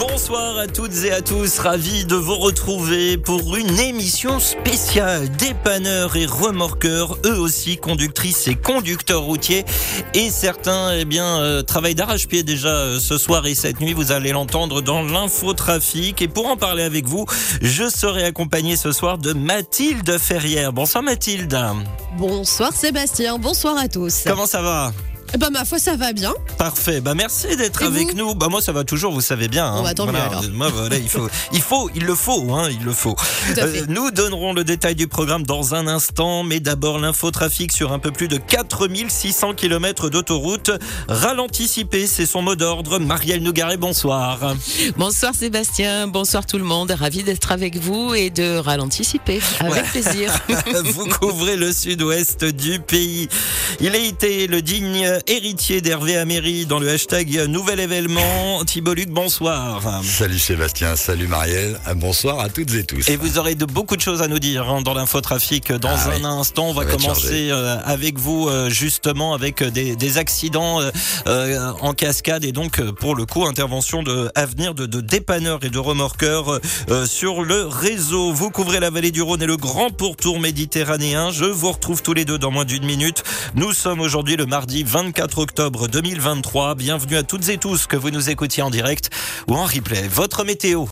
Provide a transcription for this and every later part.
Bonsoir à toutes et à tous, ravi de vous retrouver pour une émission spéciale dépanneurs et remorqueurs, eux aussi conductrices et conducteurs routiers et certains eh bien euh, travaillent d'arrache-pied déjà euh, ce soir et cette nuit, vous allez l'entendre dans l'infotrafic et pour en parler avec vous, je serai accompagné ce soir de Mathilde Ferrière. Bonsoir Mathilde. Bonsoir Sébastien, bonsoir à tous. Comment ça va? Eh ben, ma foi, ça va bien. Parfait. Bah, merci d'être avec nous. Bah, moi, ça va toujours, vous savez bien. hein. Bon, bah, tant mieux, Voilà, alors. Moi, voilà, il faut, il faut, il le faut, hein, il le faut. Tout à fait. Euh, nous donnerons le détail du programme dans un instant, mais d'abord l'infotrafic sur un peu plus de 4600 km d'autoroute. Ralentissipé, c'est son mot d'ordre. Marielle Nougaret, bonsoir. Bonsoir Sébastien, bonsoir tout le monde, ravi d'être avec vous et de ralenticiper avec plaisir. vous couvrez le sud-ouest du pays. Il a été le digne héritier d'Hervé Améry dans le hashtag Nouvel événement. Thibault Luc, bonsoir. Salut Sébastien, salut Marielle, bonsoir à toutes et tous. Et vous aurez de beaucoup de choses à nous dire hein, dans l'infotrafic dans Ah un oui. instant. On va, commencer euh, avec vous euh, justement avec euh, des, des accidents euh, euh, en cascade et donc euh, pour le coup intervention de avenir de, de dépanneurs et de remorqueurs euh, sur le réseau. Vous couvrez la vallée du Rhône et le grand pourtour méditerranéen. Je vous retrouve tous les deux dans moins d'une minute. Nous sommes aujourd'hui le mardi 24 octobre 2023. Bienvenue à toutes et tous que vous nous écoutiez en direct ou en replay. Votre météo.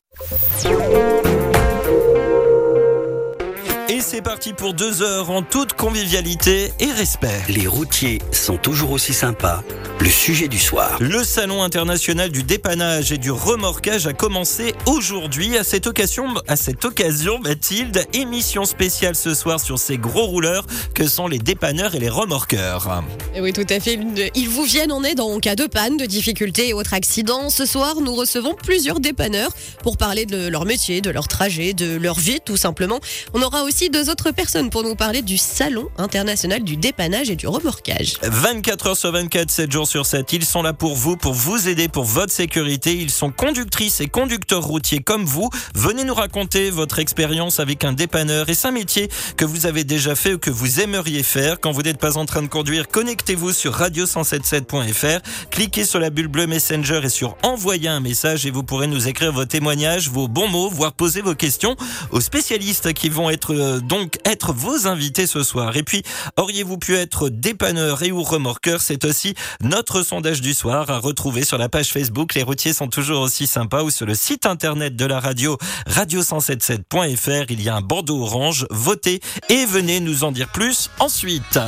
C'est parti pour deux heures en toute convivialité et respect. Les routiers sont toujours aussi sympas. Le sujet du soir. Le Salon international du dépannage et du remorquage a commencé aujourd'hui. À cette occasion, à cette occasion, Mathilde, émission spéciale ce soir sur ces gros rouleurs que sont les dépanneurs et les remorqueurs. Eh oui, tout à fait. Ils vous viennent en aide en cas de panne, de difficultés et autres accidents. Ce soir, nous recevons plusieurs dépanneurs pour parler de leur métier, de leur trajet, de leur vie, tout simplement. On aura aussi deux autres personnes pour nous parler du Salon international du dépannage et du remorquage. 24 heures sur 24, 7 jours sur 7. Ils sont là pour vous, pour vous aider, pour votre sécurité. Ils sont conductrices et conducteurs routiers comme vous. Venez nous raconter votre expérience avec un dépanneur et c'est un métier que vous avez déjà fait ou que vous aimeriez faire? Quand vous n'êtes pas en train de conduire, connectez-vous sur radio177.fr. Cliquez sur la bulle bleue Messenger et sur envoyer un message et vous pourrez nous écrire vos témoignages, vos bons mots, voire poser vos questions aux spécialistes qui vont être euh, donc être vos invités ce soir. Et puis, auriez-vous pu être dépanneur et ou remorqueur C'est aussi notre sondage du soir à retrouver sur la page Facebook. Les routiers sont toujours aussi sympas ou sur le site internet de la radio radio177.fr. Il y a un bandeau orange. Votez et venez nous en dire plus ensuite.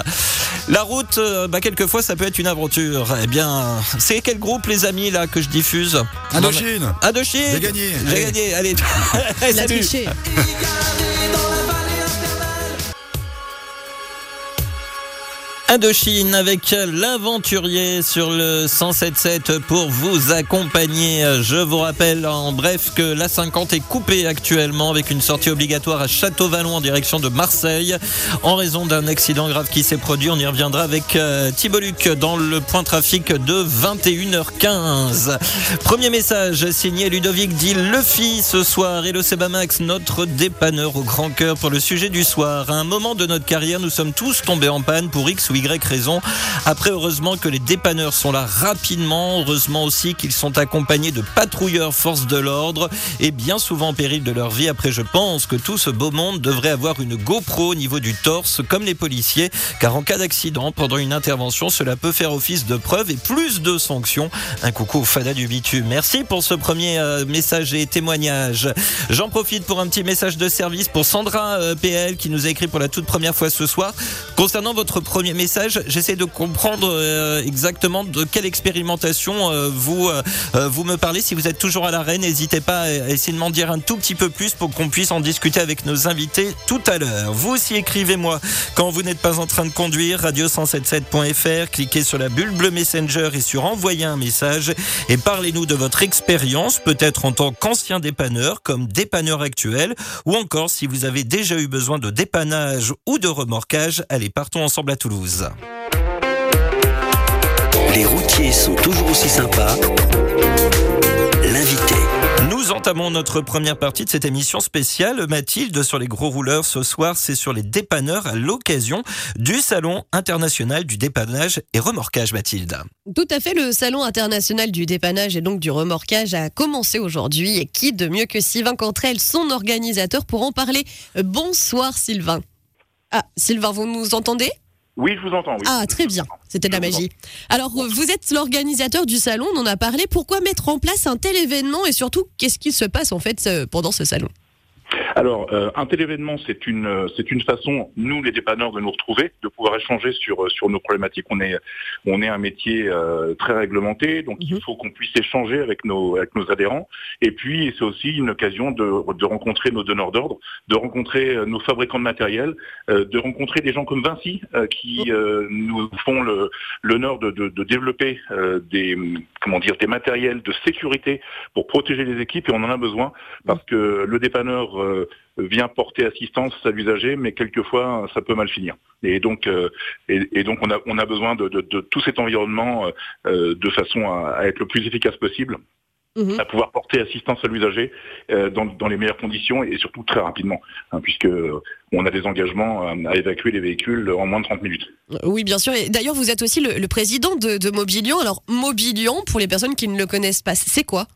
La route, euh, bah, quelquefois, ça peut être une aventure. Eh bien, c'est quel groupe, les amis, là, que je diffuse? Indochine Indochine J'ai gagné. J'ai Allez. gagné, allez. La Salut. Indochine avec l'aventurier sur le 107.7 pour vous accompagner. Je vous rappelle en bref que la 50 est coupée actuellement avec une sortie obligatoire à Château-Vallon en direction de Marseille en raison d'un accident grave qui s'est produit. On y reviendra avec euh, Thibault Luc dans le point trafic de 21h15. Premier message signé Ludovic dit Lefi ce soir et le Sebamax, notre dépanneur au grand cœur pour le sujet du soir. À un moment de notre carrière, nous sommes tous tombés en panne pour X raison. Après, heureusement que les dépanneurs sont là rapidement. Heureusement aussi qu'ils sont accompagnés de patrouilleurs forces de l'ordre et bien souvent en péril de leur vie. Après, je pense que tout ce beau monde devrait avoir une GoPro au niveau du torse, comme les policiers, car en cas d'accident, pendant une intervention, cela peut faire office de preuve et plus de sanctions. Un coucou au Fada du bitume. Merci pour ce premier euh, message et témoignage. J'en profite pour un petit message de service pour Sandra euh, PL qui nous a écrit pour la toute première fois ce soir. Concernant votre premier message, j'essaie de comprendre euh, exactement de quelle expérimentation euh, vous euh, euh, vous me parlez. Si vous êtes toujours à l'arène, n'hésitez pas à essayer de m'en dire un tout petit peu plus pour qu'on puisse en discuter avec nos invités tout à l'heure. Vous aussi écrivez-moi quand vous n'êtes pas en train de conduire, radio177.fr, cliquez sur la bulle bleue Messenger et sur envoyer un message et parlez-nous de votre expérience, peut-être en tant qu'ancien dépanneur, comme dépanneur actuel, ou encore si vous avez déjà eu besoin de dépannage ou de remorquage. Allez, partons ensemble à Toulouse. Les routiers sont toujours aussi sympas. L'invité. Nous entamons notre première partie de cette émission spéciale, Mathilde, sur les gros rouleurs. Ce soir, c'est sur les dépanneurs à l'occasion du Salon international du dépannage et remorquage, Mathilde. Tout à fait, le Salon international du dépannage et donc du remorquage a commencé aujourd'hui. Et qui de mieux que Sylvain Cantrel, son organisateur, pour en parler? Bonsoir Sylvain. Ah, Sylvain, vous nous entendez? Oui, je vous entends. Oui. Ah, très bien. C'était de la magie. Alors, euh, vous êtes l'organisateur du salon, on en a parlé. Pourquoi mettre en place un tel événement et surtout, qu'est-ce qui se passe en fait euh, pendant ce salon? Alors, euh, un tel événement, c'est une, euh, c'est une façon, nous les dépanneurs, de nous retrouver, de pouvoir échanger sur, euh, sur nos problématiques. On est, on est un métier euh, très réglementé, donc Mhm. il faut qu'on puisse échanger avec nos, avec nos adhérents. Et puis, c'est aussi une occasion de, de rencontrer nos donneurs d'ordre, de rencontrer euh, nos fabricants de matériel, euh, de rencontrer des gens comme Vinci euh, qui euh, nous font le- l'honneur de, de, de développer euh, des, comment dire, des matériels de sécurité pour protéger les équipes. Et on en a besoin parce que le dépanneur euh, vient porter assistance à l'usager, mais quelquefois ça peut mal finir. Et donc, euh, et, et donc on a, on a besoin de, de- de tout cet environnement euh, de façon à, à être le plus efficace possible, Mhm. à pouvoir porter assistance à l'usager euh, dans, dans les meilleures conditions et surtout très rapidement, hein, puisque euh, on a des engagements euh, à évacuer les véhicules en moins de 30 minutes. Euh, Oui, bien sûr. Et d'ailleurs, vous êtes aussi le, le président de, de Mobilion. Alors, Mobilion, pour les personnes qui ne le connaissent pas, c'est quoi?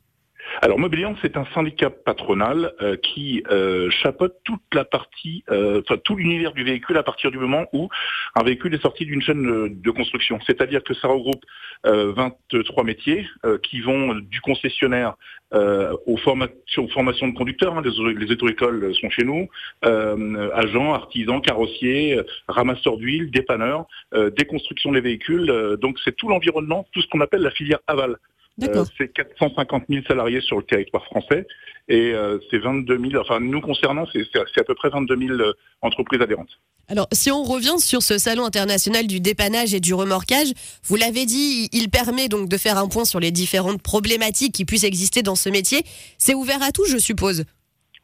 Alors Mobilian, c'est un syndicat patronal euh, qui euh, chapeaute toute la partie, euh, tout l'univers du véhicule à partir du moment où un véhicule est sorti d'une chaîne de, de construction. C'est-à-dire que ça regroupe euh, 23 métiers euh, qui vont du concessionnaire euh, aux, formations, aux formations de conducteurs. hein, les, les auto-écoles sont chez nous, euh, agents, artisans, carrossiers, euh, ramasseurs d'huile, dépanneurs, euh, déconstruction des véhicules. euh, donc c'est tout l'environnement, tout ce qu'on appelle la filière aval. Euh, c'est 450 000 salariés sur le territoire français et euh, c'est 22 000, enfin nous concernant, c'est à peu près 22 000 euh, entreprises adhérentes. Alors, si on revient sur ce salon international du dépannage et du remorquage, vous l'avez dit, il permet donc de faire un point sur les différentes problématiques qui puissent exister dans ce métier. C'est ouvert à tout, je suppose?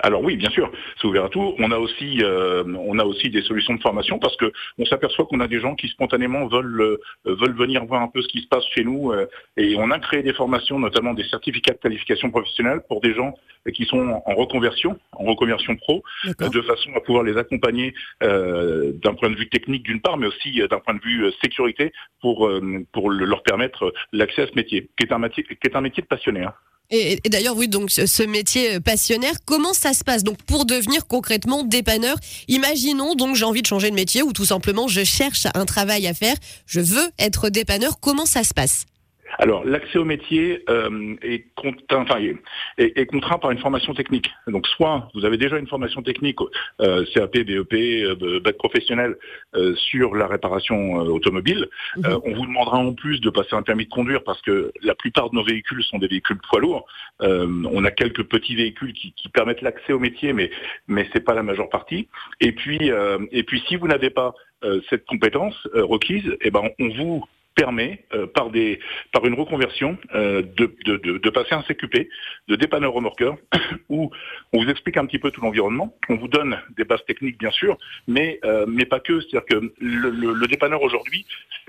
Alors oui, bien sûr, c'est ouvert à tout. On a aussi, euh, on a aussi des solutions de formation parce que on s'aperçoit qu'on a des gens qui spontanément veulent euh, veulent venir voir un peu ce qui se passe chez nous euh, et on a créé des formations, notamment des certificats de qualification professionnelle pour des gens qui sont en reconversion, en reconversion pro, de façon à pouvoir les accompagner euh, d'un point de vue technique d'une part, mais aussi d'un point de vue sécurité pour euh, pour le- leur permettre l'accès à ce métier, qui est un métier qui est un métier de passionné. hein. Et, d'ailleurs, oui, donc ce ce métier euh, passionnaire, comment ça se passe? Donc, pour devenir concrètement dépanneur, imaginons donc j'ai envie de changer de métier ou tout simplement je cherche un travail à faire, je veux être dépanneur. Comment ça se passe? Alors, l'accès au métier euh, est, contraint, enfin, est, est- contraint par une formation technique. Donc, soit vous avez déjà une formation technique, euh, CAP, BEP, euh, bac professionnel euh, sur la réparation euh, automobile. Mhm. Euh, on vous demandera en plus de passer un permis de conduire parce que la plupart de nos véhicules sont des véhicules poids lourds. Euh, on a quelques petits véhicules qui, qui permettent l'accès au métier, mais mais c'est pas la majeure partie. Et puis euh, et puis si vous n'avez pas euh, cette compétence euh, requise, eh ben on vous permet euh, par des par une reconversion euh, de, de, de, de passer un CQP de dépanneur remorqueur où on vous explique un petit peu tout l'environnement, on vous donne des bases techniques bien sûr, mais euh, mais pas que, c'est-à-dire que le, le, le dépanneur aujourd'hui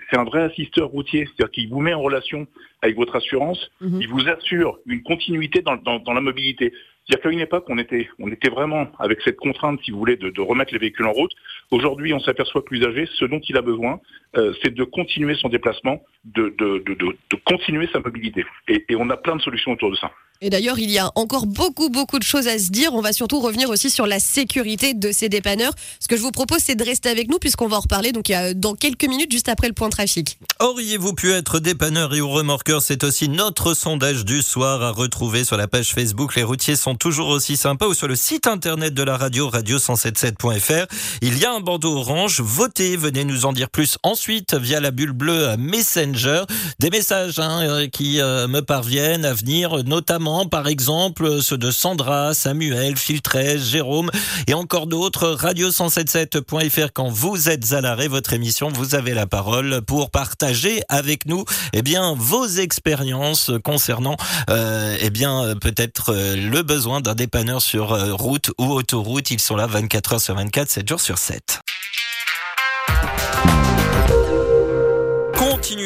c'est un vrai assisteur routier, c'est-à-dire qu'il vous met en relation avec votre assurance, Mhm. il vous assure une continuité dans, dans, dans la mobilité. C'est-à-dire qu'à une époque, on était, on était vraiment avec cette contrainte, si vous voulez, de, remettre les véhicules en route. Aujourd'hui, on s'aperçoit que l'usager, ce dont il a besoin, euh, c'est de continuer son déplacement, de, de, de, de, de continuer sa mobilité. Et, et on a plein de solutions autour de ça. Et d'ailleurs, il y a encore beaucoup, beaucoup de choses à se dire. On va surtout revenir aussi sur la sécurité de ces dépanneurs. Ce que je vous propose, c'est de rester avec nous puisqu'on va en reparler donc, dans quelques minutes, juste après le point trafic. Auriez-vous pu être dépanneur et remorqueur? C'est aussi notre sondage du soir à retrouver sur la page Facebook. Les routiers sont toujours aussi sympas ou sur le site internet de la radio, radio177.fr. Il y a un bandeau orange. Votez, venez nous en dire plus ensuite via la bulle bleue Messenger. Des messages hein, euh, qui euh, me parviennent à venir, notamment par exemple ceux de Sandra, Samuel, 13, Jérôme et encore d'autres. Radio177.fr quand vous êtes à l'arrêt, votre émission, vous avez la parole pour partager avec nous eh bien vos expériences concernant euh, eh bien peut-être euh, le besoin d'un dépanneur sur euh, route ou autoroute. Ils sont là 24 heures sur 24, 7 jours sur 7.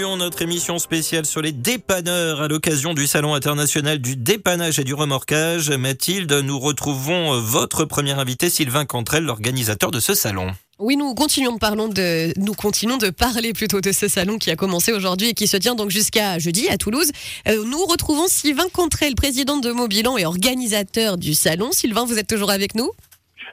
Notre émission spéciale sur les dépanneurs à l'occasion du Salon international du dépannage et du remorquage. Mathilde, nous retrouvons votre premier invité, Sylvain Cantrel, l'organisateur de ce salon. Oui, nous continuons, de de, nous continuons de parler plutôt de ce salon qui a commencé aujourd'hui et qui se tient donc jusqu'à jeudi à Toulouse. Euh, nous retrouvons Sylvain Contrel, président de Mobilan et organisateur du salon. Sylvain, vous êtes toujours avec nous?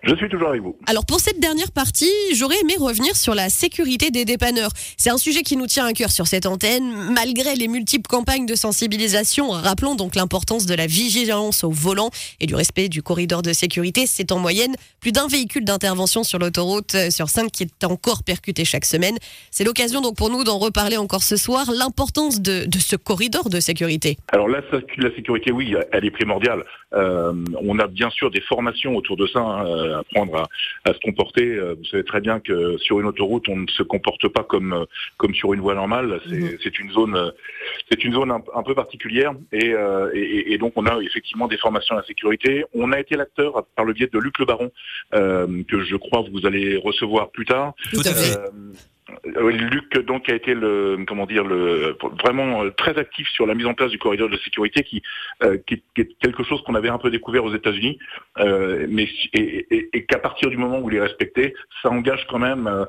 Je suis toujours avec vous. Alors pour cette dernière partie, j'aurais aimé revenir sur la sécurité des dépanneurs. C'est un sujet qui nous tient à cœur sur cette antenne, malgré les multiples campagnes de sensibilisation. Rappelons donc l'importance de la vigilance au volant et du respect du corridor de sécurité. C'est en moyenne plus d'un véhicule d'intervention sur l'autoroute euh, sur cinq qui est encore percuté chaque semaine. C'est l'occasion donc pour nous d'en reparler encore ce soir, l'importance de, ce corridor de sécurité. Alors la, la sécurité, oui, elle est primordiale. Euh, on a bien sûr des formations autour de ça. Hein, euh, apprendre à, se comporter. Euh, vous savez très bien que sur une autoroute, on ne se comporte pas comme euh, comme sur une voie normale. C'est mhm. une zone c'est une zone un, peu particulière et, et, donc on a effectivement des formations à la sécurité. On a été l'acteur par le biais de Luc Le Baron que je crois vous allez recevoir plus tard. Tout à fait. Euh, Luc donc a été comment dire vraiment euh, très actif sur la mise en place du corridor de sécurité qui, euh, qui, est quelque chose qu'on avait un peu découvert aux États-Unis, mais et, qu'à partir du moment où il est respecté, ça engage quand même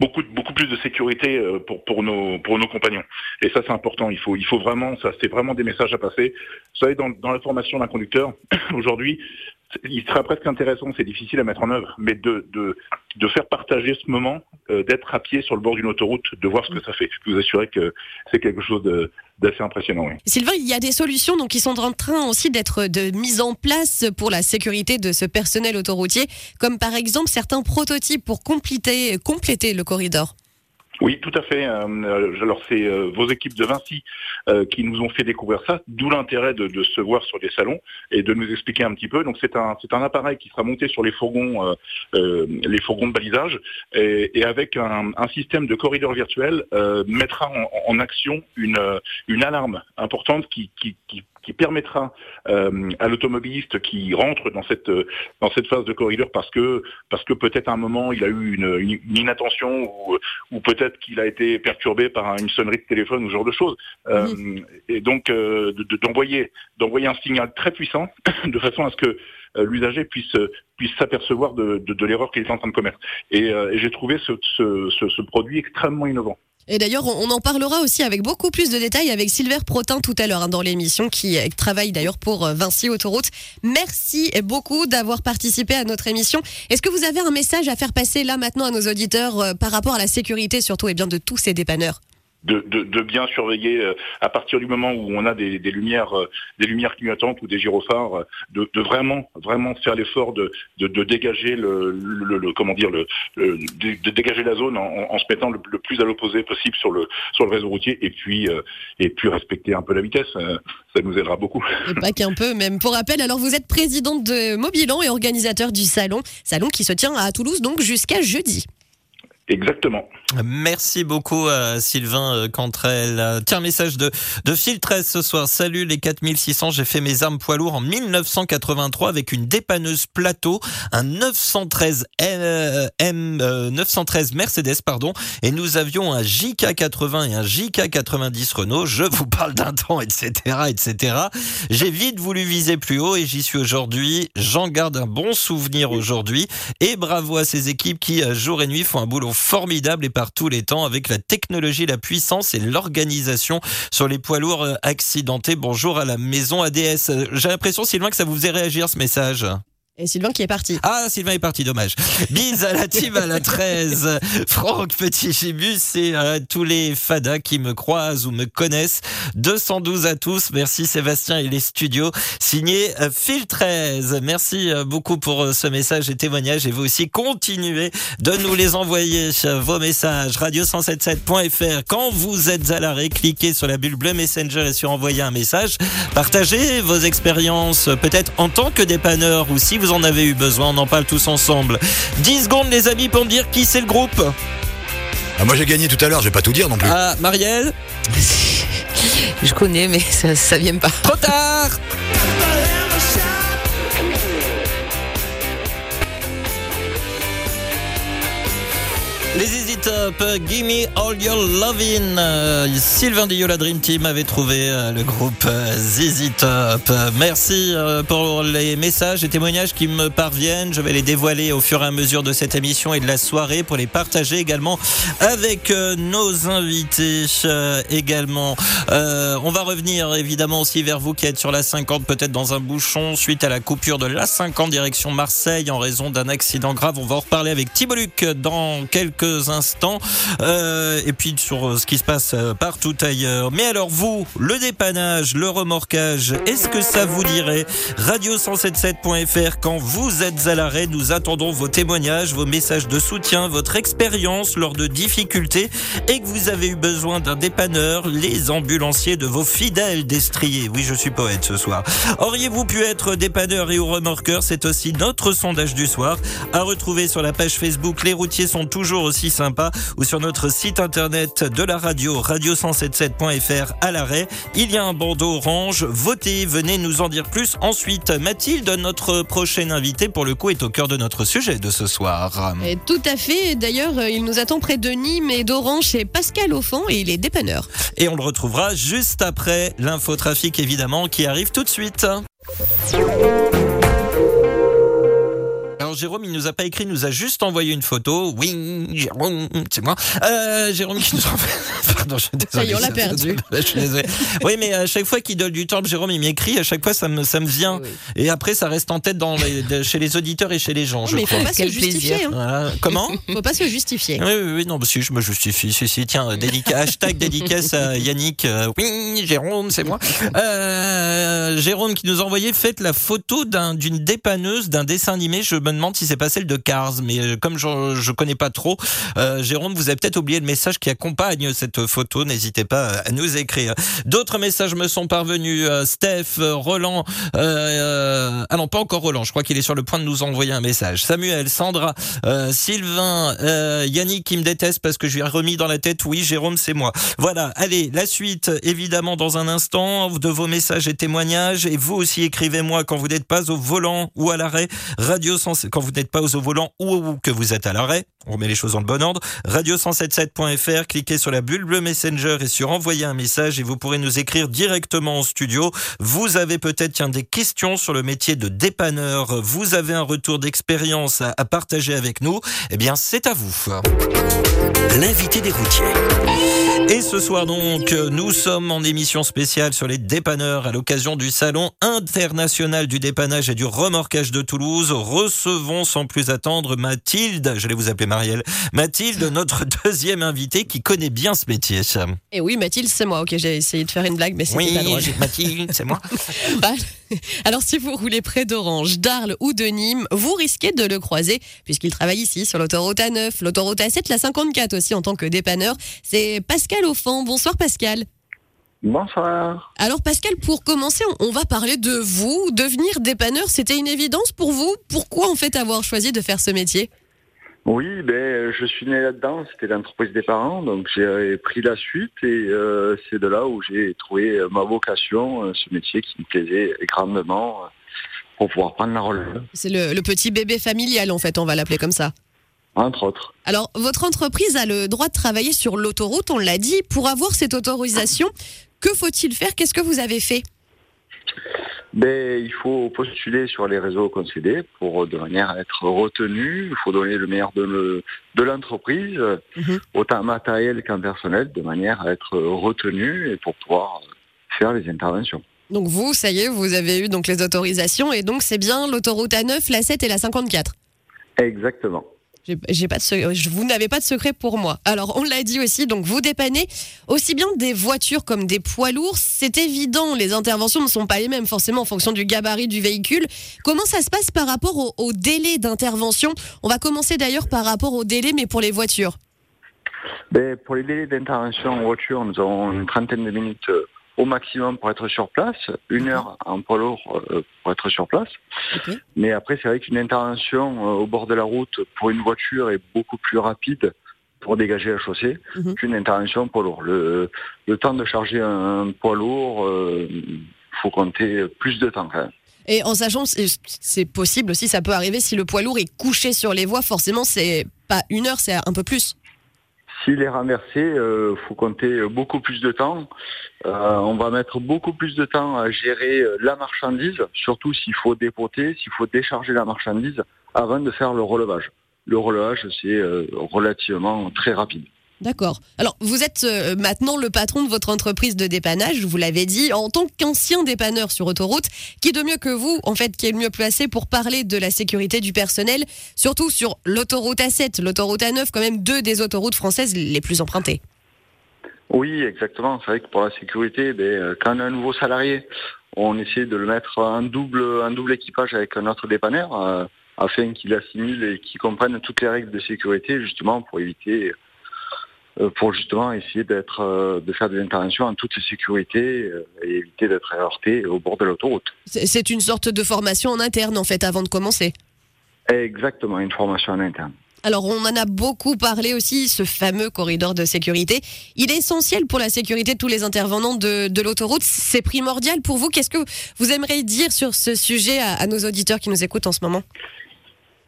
beaucoup beaucoup plus de sécurité pour pour nos pour nos compagnons. Et ça c'est important. Il faut il faut vraiment ça c'est vraiment des messages à passer. Vous savez dans, dans la formation d'un conducteur aujourd'hui il sera presque intéressant, c'est difficile à mettre en œuvre, mais de, de, de faire partager ce moment, euh, d'être à pied sur le bord d'une autoroute, de voir ce que ça fait. Je peux vous assurer que c'est quelque chose d'assez impressionnant. Oui. Sylvain, il y a des solutions qui sont en train aussi d'être de mise en place pour la sécurité de ce personnel autoroutier, comme par exemple certains prototypes pour compléter le corridor. Oui, tout à fait. Euh, alors c'est euh, vos équipes de Vinci euh, qui nous ont fait découvrir ça, d'où l'intérêt de, se voir sur des salons et de nous expliquer un petit peu. Donc c'est un c'est un appareil qui sera monté sur les fourgons les fourgons de balisage et, avec un, système de corridor virtuel mettra en, action une une alarme importante qui, qui, qui qui permettra euh, à l'automobiliste qui rentre dans cette dans cette phase de corridor parce que parce que peut-être à un moment il a eu une, une, inattention ou, ou peut-être qu'il a été perturbé par une sonnerie de téléphone ou ce genre de choses euh, et donc euh, d'envoyer d'envoyer un signal très puissant de façon à ce que l'usager puisse puisse s'apercevoir de, de, de l'erreur qu'il est en train de commettre. Et, et j'ai trouvé ce, ce, ce, ce, produit extrêmement innovant. Et d'ailleurs, on en parlera aussi avec beaucoup plus de détails avec Silver Protin tout à l'heure hein, dans l'émission qui travaille d'ailleurs pour euh, Vinci Autoroute. Merci beaucoup d'avoir participé à notre émission. Est-ce que vous avez un message à faire passer là maintenant à nos auditeurs euh, par rapport à la sécurité surtout et bien de tous ces dépanneurs? De, bien surveiller euh, à partir du moment où on a des, lumières euh, des lumières clignotantes ou des gyrophares euh, de, vraiment vraiment faire l'effort de, de, dégager le, comment dire le, de, dégager la zone en, se mettant le, plus à l'opposé possible sur le sur le réseau routier et puis et puis respecter un peu la vitesse ça nous aidera beaucoup. Et pas qu'un peu même. Pour rappel alors vous êtes présidente de Mobilan et organisateur du salon salon qui se tient à Toulouse donc jusqu'à jeudi Exactement. Merci beaucoup à Sylvain euh, Cantrel. Tiens, message de, de Phil 13 ce soir. Salut les 4600, j'ai fait mes armes poids lourds en 1983 avec une dépanneuse plateau, un 913 M, 913 Mercedes, pardon, et nous avions un JK80 et un JK90 Renault. Je vous parle d'un temps, etc., etc. J'ai vite voulu viser plus haut et j'y suis aujourd'hui. J'en garde un bon souvenir aujourd'hui et bravo à ces équipes qui, euh, jour et nuit, font un boulot formidable et par tous les temps avec la technologie, la puissance et l'organisation sur les poids lourds euh, accidentés. Bonjour à la maison ADS. J'ai l'impression, Sylvain, que ça vous faisait réagir ce message. Et Sylvain qui est parti. Ah, Sylvain est parti, dommage. Bise à la team à la 13. Franck Petit Gibus et à tous les fadas qui me croisent ou me connaissent. 212 à tous. Merci Sébastien et les studios. Signé euh, Phil 13. Merci euh, beaucoup pour euh, ce message et témoignage. Et vous aussi, continuez de nous les envoyer. Vos messages. Radio177.fr. Quand vous êtes à l'arrêt, cliquez sur la bulle bleue Messenger et sur envoyer un message. Partagez vos expériences, peut-être en tant que dépanneur ou si vous en avez eu besoin. On en parle tous ensemble. 10 secondes, les amis, pour me dire qui c'est le groupe. Ah, moi j'ai gagné tout à l'heure, je vais pas tout dire non plus. Ah, Marielle Je connais, mais ça, ça vient pas. Trop tard It Up, Gimme All Your Lovin'. Euh, Sylvain Dio, la Dream Team, avait trouvé euh, le groupe euh, ZZ Top. Merci pour les messages et témoignages qui me parviennent. Je vais les dévoiler au fur et à mesure de cette émission et de la soirée pour les partager également avec nos invités également. On va revenir évidemment aussi vers vous qui êtes sur la 50, peut-être dans un bouchon suite à la coupure de la 50 direction Marseille en raison d'un accident grave. On va en reparler avec Thibault Luc dans quelques instants. Euh, et puis sur euh, ce qui se passe euh, partout ailleurs. Mais alors vous, le dépannage, le remorquage, est-ce que ça vous dirait? Radio177.fr quand vous êtes à l'arrêt, nous attendons vos témoignages, vos messages de soutien, votre expérience lors de difficultés et que vous avez eu besoin d'un dépanneur, les ambulanciers de vos fidèles destriers. Oui, je suis poète ce soir. Auriez-vous pu être dépanneur et ou remorqueur? C'est aussi notre sondage du soir à retrouver sur la page Facebook. Les routiers sont toujours aussi sympas ou sur notre site internet de la radio radio177.fr à l'arrêt. Il y a un bandeau orange. Votez, venez nous en dire plus. Ensuite, Mathilde, notre prochaine invitée pour le coup est au cœur de notre sujet de ce soir. Et tout à fait. D'ailleurs, euh, il nous attend près de Nîmes et d'Orange chez Pascal Offan et il est dépanneur. Et on le retrouvera juste après l'infotrafic évidemment qui arrive tout de suite. Alors Jérôme, il nous a pas écrit, il nous a juste envoyé une photo. Oui, Jérôme, c'est moi. Euh, Jérôme qui nous envoie. Pardon, je suis désolé. Ça y est, on l'a perdu. Je suis désolé. Oui, mais à chaque fois qu'il donne du temps, Jérôme, il m'écrit. À chaque fois, ça me ça me vient. Oui. Et après, ça reste en tête dans les- de- chez les auditeurs et chez les gens. je mais il faut crois. pas se Quel justifier. plaisir. Hein. Voilà. Comment Faut pas se justifier. oui, oui, oui, non, bah, si, je me justifie. Si, si, tiens, hashtag dédicace à Yannick. euh, oui, Jérôme, c'est moi. Euh, Jérôme qui nous a envoyé, faites la photo d'un- d'une dépanneuse d'un dessin animé. Je me demande si c'est pas celle de Cars, mais euh, comme je, je connais pas trop, euh, Jérôme, vous avez peut-être oublié le message qui accompagne cette photo. N'hésitez pas à nous écrire. D'autres messages me sont parvenus. Euh, Steph, euh, Roland, euh, euh, ah non, pas encore Roland. Je crois qu'il est sur le point de nous envoyer un message. Samuel, Sandra, euh, Sylvain, euh, Yannick qui me déteste parce que je lui ai remis dans la tête. Oui, Jérôme, c'est moi. Voilà. Allez, la suite, évidemment, dans un instant, de vos messages et témoignages. Et vous aussi, écrivez-moi quand vous n'êtes pas au volant ou à l'arrêt. Radio 100 quand vous n'êtes pas au volant ou, que vous êtes à l'arrêt. On remet les choses dans le bon ordre. Radio177.fr, cliquez sur la bulle bleue Messenger et sur envoyer un message et vous pourrez nous écrire directement en studio. Vous avez peut-être des questions sur le métier de dépanneur. Vous avez un retour d'expérience à, à partager avec nous. Eh bien, c'est à vous. L'invité des routiers. Et ce soir donc, nous sommes en émission spéciale sur les dépanneurs à l'occasion du Salon international du dépannage et du remorquage de Toulouse. Recevons sans plus attendre Mathilde, j'allais vous appeler Marielle, Mathilde, notre deuxième invitée qui connaît bien ce métier. Et oui, Mathilde, c'est moi. Ok, j'ai essayé de faire une blague, mais c'était Oui, pas drôle. Mathilde, c'est moi. Bah, Alors, si vous roulez près d'Orange, d'Arles ou de Nîmes, vous risquez de le croiser, puisqu'il travaille ici sur l'autoroute A9, l'autoroute A7, la 54 aussi en tant que dépanneur. C'est Pascal Offan. Bonsoir Pascal. Bonsoir. Alors Pascal, pour commencer, on va parler de vous. Devenir dépanneur, c'était une évidence pour vous Pourquoi en fait avoir choisi de faire ce métier? Oui, ben, je suis né là-dedans, c'était l'entreprise des parents, donc j'ai pris la suite et euh, c'est de là où j'ai trouvé euh, ma vocation, euh, ce métier qui me plaisait grandement pour pouvoir prendre la relève, C'est le, le petit bébé familial en fait, on va l'appeler comme ça. entre autres. Alors, votre entreprise a le droit de travailler sur l'autoroute, on l'a dit. Pour avoir cette autorisation, que faut-il faire? Qu'est-ce que vous avez fait? Ben, il faut postuler sur les réseaux concédés pour de manière à être retenu. Il faut donner le meilleur de, le- de l'entreprise, Mhm. autant matériel qu'en personnel, de manière à être retenu et pour pouvoir faire les interventions. Donc vous, ça y est, vous avez eu donc les autorisations et donc c'est bien l'autoroute A9, la 7 et la 54. Exactement. Pas de vous n'avez pas de secret pour moi. Alors on l'a dit aussi, donc vous dépannez aussi bien des voitures comme des poids lourds. C'est évident, les interventions ne sont pas les mêmes forcément en fonction du gabarit du véhicule. Comment ça se passe par rapport au, au délai d'intervention? On va commencer d'ailleurs par rapport au délai, mais pour les voitures. Ben, pour les délais d'intervention en voiture, nous avons une trentaine de minutes euh, au maximum pour être sur place, une heure en poids lourd euh, pour être sur place. Mais après, c'est vrai qu'une intervention euh, au bord de la route pour une voiture est beaucoup plus rapide pour dégager la chaussée Mhm. qu'une intervention poids lourd. Le, le temps de charger un poids lourd, il faut compter plus de temps quand même. Et en sachant, c'est possible aussi, ça peut arriver si le poids lourd est couché sur les voies, forcément c'est pas une heure, c'est un peu plus. S'il est renversé, il faut compter beaucoup plus de temps. on va mettre beaucoup plus de temps à gérer la marchandise, surtout s'il faut dépoter, s'il faut décharger la marchandise avant de faire le relevage. Le relevage, c'est relativement très rapide. D'accord. Alors, vous êtes euh, maintenant le patron de votre entreprise de dépannage, vous l'avez dit, en tant qu'ancien dépanneur sur autoroute, qui de mieux que vous, en fait, qui est mieux placé pour parler de la sécurité du personnel, surtout sur l'autoroute A7, l'autoroute A9, quand même deux des autoroutes françaises les plus empruntées. Oui, exactement. C'est vrai que pour la sécurité, ben, euh, quand on a un nouveau salarié, on essaie de le mettre en double, un double équipage avec un autre dépanneur, euh, afin qu'il assimile et qu'il comprenne toutes les règles de sécurité, justement, pour éviter pour justement essayer d'être, euh, de faire des interventions en toute sécurité euh, et éviter d'être heurté au bord de l'autoroute. C'est une sorte de formation en interne en fait avant de commencer. Exactement, une formation en interne. Alors on en a beaucoup parlé aussi, ce fameux corridor de sécurité. Il est essentiel pour la sécurité de tous les intervenants de, de l'autoroute. C'est primordial pour vous. Qu'est-ce que vous aimeriez dire sur ce sujet à, à nos auditeurs qui nous écoutent en ce moment?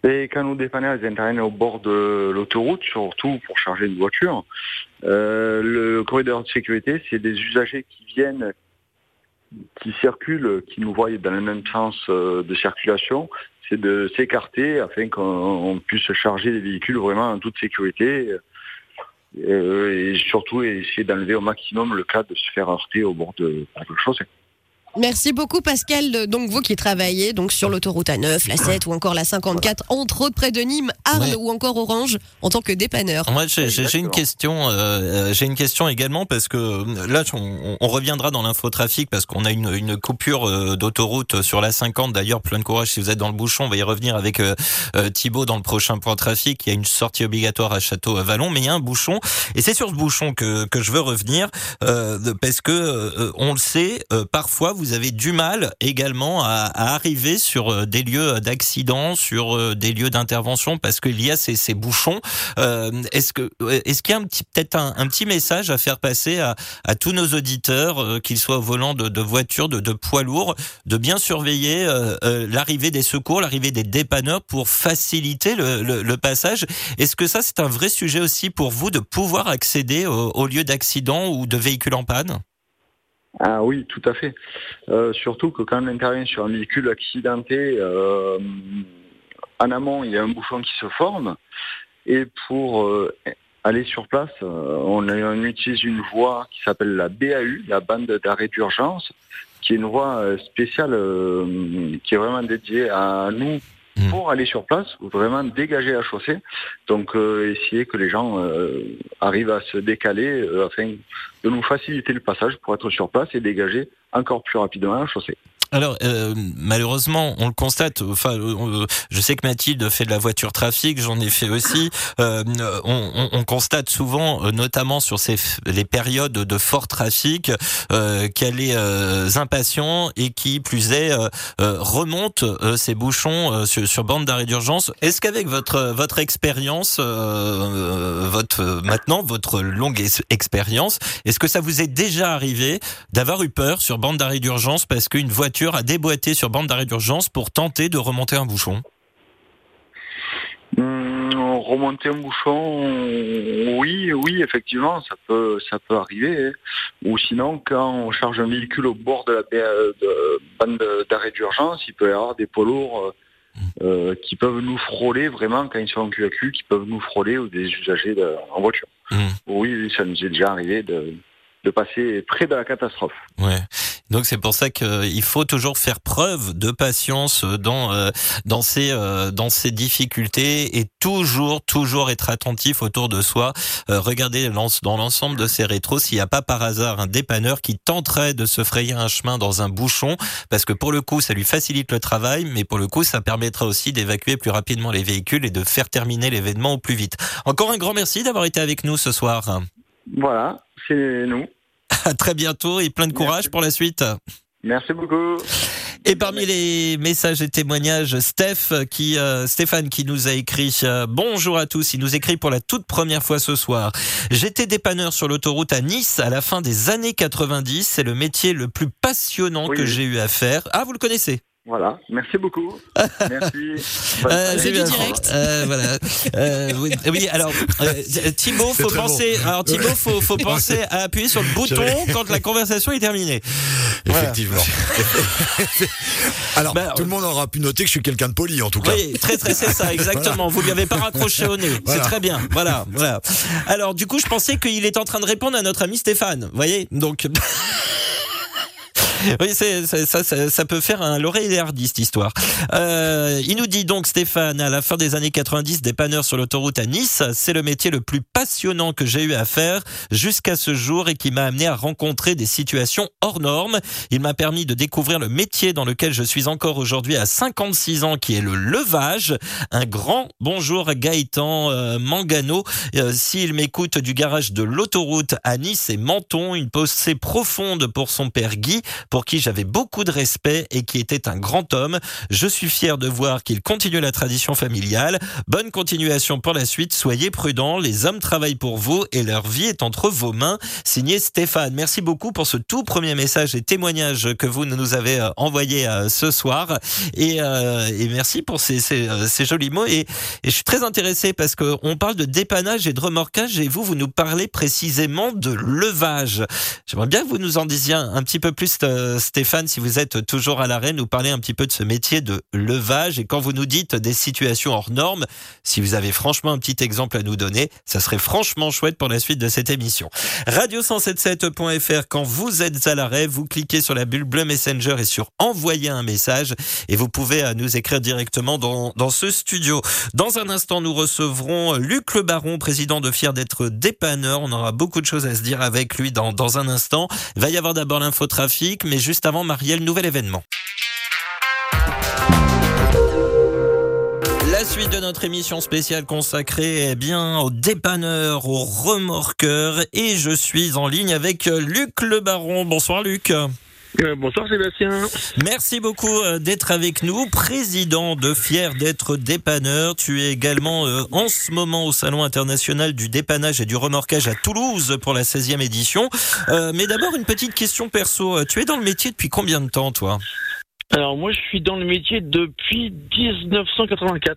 Et quand nos dépanneurs interviennent au bord de l'autoroute, surtout pour charger une voiture, euh, le corridor de sécurité, c'est des usagers qui viennent, qui circulent, qui nous voient dans le même sens euh, de circulation, c'est de s'écarter afin qu'on puisse charger les véhicules vraiment en toute sécurité euh, et surtout essayer d'enlever au maximum le cas de se faire heurter au bord de, la chaussée. Merci beaucoup Pascal. Donc vous qui travaillez donc sur l'autoroute A9, la 7 ou encore la 54, entre autres près de Nîmes, Arles ou encore Orange, en tant que dépanneur. Moi j'ai une question. Euh, j'ai une question également parce que euh, là on, reviendra dans l'infotrafic parce qu'on a une, une coupure euh, d'autoroute sur la 50. D'ailleurs plein de courage si vous êtes dans le bouchon. On va y revenir avec euh, Thibaut dans le prochain point trafic. Il y a une sortie obligatoire à Château à Vallon, mais il y a un bouchon et c'est sur ce bouchon que que je veux revenir parce que on le sait parfois vous vous avez du mal également à, arriver sur euh, des lieux d'accident, sur euh, des lieux d'intervention, parce qu'il y a ces, bouchons. Euh, est-ce que est-ce qu'il y a peut-être un, petit message à faire passer à, tous nos auditeurs, qu'ils soient au volant de, de voitures, de, poids lourds, de bien surveiller l'arrivée des secours, l'arrivée des dépanneurs pour faciliter le, passage? Est-ce que ça c'est un vrai sujet aussi pour vous de pouvoir accéder au, au lieu d'accident ou de véhicules en panne? Ah oui, tout à fait. Euh, surtout que quand on intervient sur un véhicule accidenté, euh, en amont, il y a un bouchon qui se forme. Et pour euh, aller sur place, on, on, utilise une voie qui s'appelle la BAU, la bande d'arrêt d'urgence, qui est une voie spéciale qui est vraiment dédiée à nous Mmh. pour aller sur place, vraiment dégager la chaussée, donc euh, essayer que les gens euh, arrivent à se décaler euh, afin de nous faciliter le passage pour être sur place et dégager encore plus rapidement la chaussée. Alors euh, malheureusement, on le constate. Enfin, euh, je sais que Mathilde fait de la voiture trafic, j'en ai fait aussi. Euh, on, on, constate souvent, euh, notamment sur ces les périodes de fort trafic, euh, qu'elle est impatient et qui plus est remonte ces bouchons sur, sur, bande d'arrêt d'urgence. Est-ce qu'avec votre votre expérience, votre maintenant votre longue expérience, est-ce que ça vous est déjà arrivé d'avoir eu peur sur bande d'arrêt d'urgence parce qu'une voiture a déboîté sur bande d'arrêt d'urgence pour tenter de remonter un bouchon hmm, remonter un bouchon, oui, oui, effectivement, ça peut, ça peut arriver. Hein. Ou sinon, quand on charge un véhicule au bord de la bande d'arrêt d'urgence, il peut y avoir des poids lourds euh, qui peuvent nous frôler vraiment quand ils sont en QAQ, qui peuvent nous frôler ou des usagers en voiture. Mmh. Oui, ça nous est déjà arrivé de, de passer près de la catastrophe. Ouais. Donc c'est pour ça qu'il faut toujours faire preuve de patience dans euh, dans ces euh, dans ces difficultés et toujours toujours être attentif autour de soi. Euh, regardez dans l'ensemble de ces rétros s'il n'y a pas par hasard un dépanneur qui tenterait de se frayer un chemin dans un bouchon parce que pour le coup ça lui facilite le travail mais pour le coup ça permettra aussi d'évacuer plus rapidement les véhicules et de faire terminer l'événement au plus vite. Encore un grand merci d'avoir été avec nous ce soir. Voilà, c'est nous. À très bientôt et plein de courage pour la suite. Merci beaucoup. Et parmi les messages et témoignages, Steph qui, euh, Stéphane qui nous a écrit euh, Bonjour à tous, il nous écrit pour la toute première fois ce soir. J'étais dépanneur sur l'autoroute à Nice à la fin des années 90. C'est le métier le plus passionnant que j'ai eu à faire. Ah, vous le connaissez? Voilà, merci beaucoup. Merci. Euh, C'est du bien. direct. Euh, voilà. Euh, oui, oui, alors euh, Thibaut, faut penser. bon. Alors Thibaut, faut, faut penser à appuyer sur le bouton quand la conversation est terminée. Voilà. Effectivement. Alors, Bah, tout le monde aura pu noter que je suis quelqu'un de poli, en tout cas. Oui, très très c'est ça, exactement. Vous lui avez pas raccroché au nez. Voilà. C'est très bien. Voilà, voilà. Alors du coup, je pensais qu'il est en train de répondre à notre ami Stéphane. Vous voyez, donc. Oui, c'est, ça, ça, ça peut faire un Laurel et cette histoire. Euh, il nous dit donc Stéphane, à la fin des années 90, dépanneur sur l'autoroute à Nice, c'est le métier le plus passionnant que j'ai eu à faire jusqu'à ce jour et qui m'a amené à rencontrer des situations hors normes. Il m'a permis de découvrir le métier dans lequel je suis encore aujourd'hui à 56 ans, qui est le levage. Un grand bonjour à Gaëtan euh, Mangano. Euh, S'il m'écoute du garage de l'autoroute à Nice et Menton, une pensée profonde pour son père Guy, qui j'avais beaucoup de respect et qui était un grand homme. Je suis fier de voir qu'il continue la tradition familiale. Bonne continuation pour la suite. Soyez prudents. Les hommes travaillent pour vous et leur vie est entre vos mains. Signé Stéphane. Merci beaucoup pour ce tout premier message et témoignage que vous nous avez euh, envoyé euh, ce soir. Et, euh, et merci pour ces, jolis mots. Et, je suis très intéressé parce que on parle de dépannage et de remorquage et vous, vous nous parlez précisément de levage. J'aimerais bien que vous nous en disiez un petit peu plus, euh, Stéphane, si vous êtes toujours à l'arrêt, nous parler un petit peu de ce métier de levage. Et quand vous nous dites des situations hors normes, si vous avez franchement un petit exemple à nous donner, ça serait franchement chouette pour la suite de cette émission. Radio177.fr, quand vous êtes à l'arrêt, vous cliquez sur la bulle bleue Messenger et sur envoyer un message et vous pouvez euh, nous écrire directement dans, dans ce studio. Dans un instant, nous recevrons Luc Le Baron, président de Fier d'être dépanneur. On aura beaucoup de choses à se dire avec lui dans, dans un instant. Il va y avoir d'abord l'infotrafic, mais juste avant, Marielle, nouvel événement. La suite de notre émission spéciale consacrée eh bien aux dépanneurs, aux remorqueurs et je suis en ligne avec Luc Le Baron. Bonsoir Luc. Euh, bonsoir Sébastien. Merci beaucoup euh, d'être avec nous, président de Fier d'être dépanneur. Tu es également euh, en ce moment au Salon international du dépannage et du remorquage à Toulouse pour la 16e édition. Mais d'abord une petite question perso. Tu es dans le métier depuis combien de temps toi? Alors moi je suis dans le métier depuis 1984.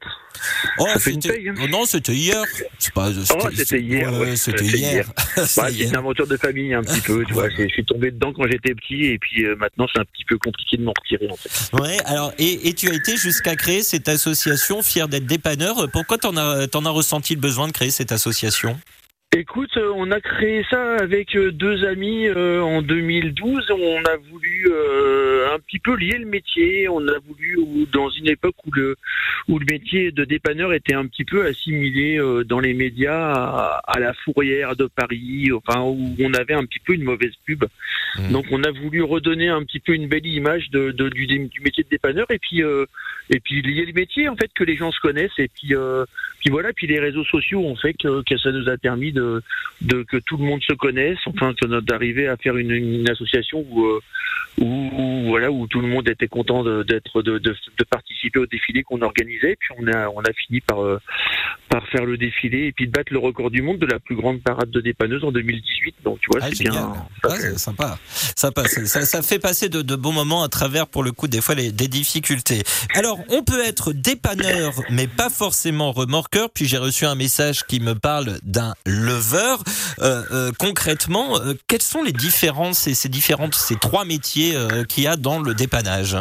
Oh, Ça fait une c'était- paye, hein. oh non, c'était hier. C'est pas. Oh, c'était hier, Ouais, ouais. c'était C'était hier. Bah, c'est hier. une aventure de famille un petit peu, tu vois. Je suis tombé dedans quand j'étais petit et puis euh, maintenant c'est un petit peu compliqué de m'en retirer en fait. Ouais, alors et, et tu as été jusqu'à créer cette association fier d'être dépanneur. Pourquoi t'en as t'en as ressenti le besoin de créer cette association? Écoute, euh, on a créé ça avec euh, deux amis euh, en 2012. On a voulu euh, un petit peu lier le métier. On a voulu, ou- dans une époque où le où le métier de dépanneur était un petit peu assimilé dans les médias à, à la fourrière de Paris, enfin où on avait un petit peu une mauvaise pub. Mhm. Donc on a voulu redonner un petit peu une belle image de, de- du, du métier de dépanneur. Et puis euh, et puis lier le métier en fait que les gens se connaissent. Et puis euh, puis voilà. Puis les réseaux sociaux ont fait que, que ça nous a permis de, de que tout le monde se connaisse. Enfin que d'arriver à faire une, une association où, euh, où, où, voilà où tout le monde était content de- d'être de, de, de participer au défilé qu'on organisait puis on a on a fini par euh, par faire le défilé et puis de battre le record du monde de la plus grande parade de dépanneuses en 2018 donc tu vois Ah, c'est bien Ah, c'est sympa. Sympa. Ça, ça- ça fait passer de, de bons moments à travers, pour le coup, des fois, les, des difficultés. Alors, on peut être dépanneur, mais pas forcément remorqueur. Puis j'ai reçu un message qui me parle d'un leveur. Euh, euh, concrètement, euh, quelles sont les différences et ces différentes, ces trois métiers euh, qu'il y a dans le dépannage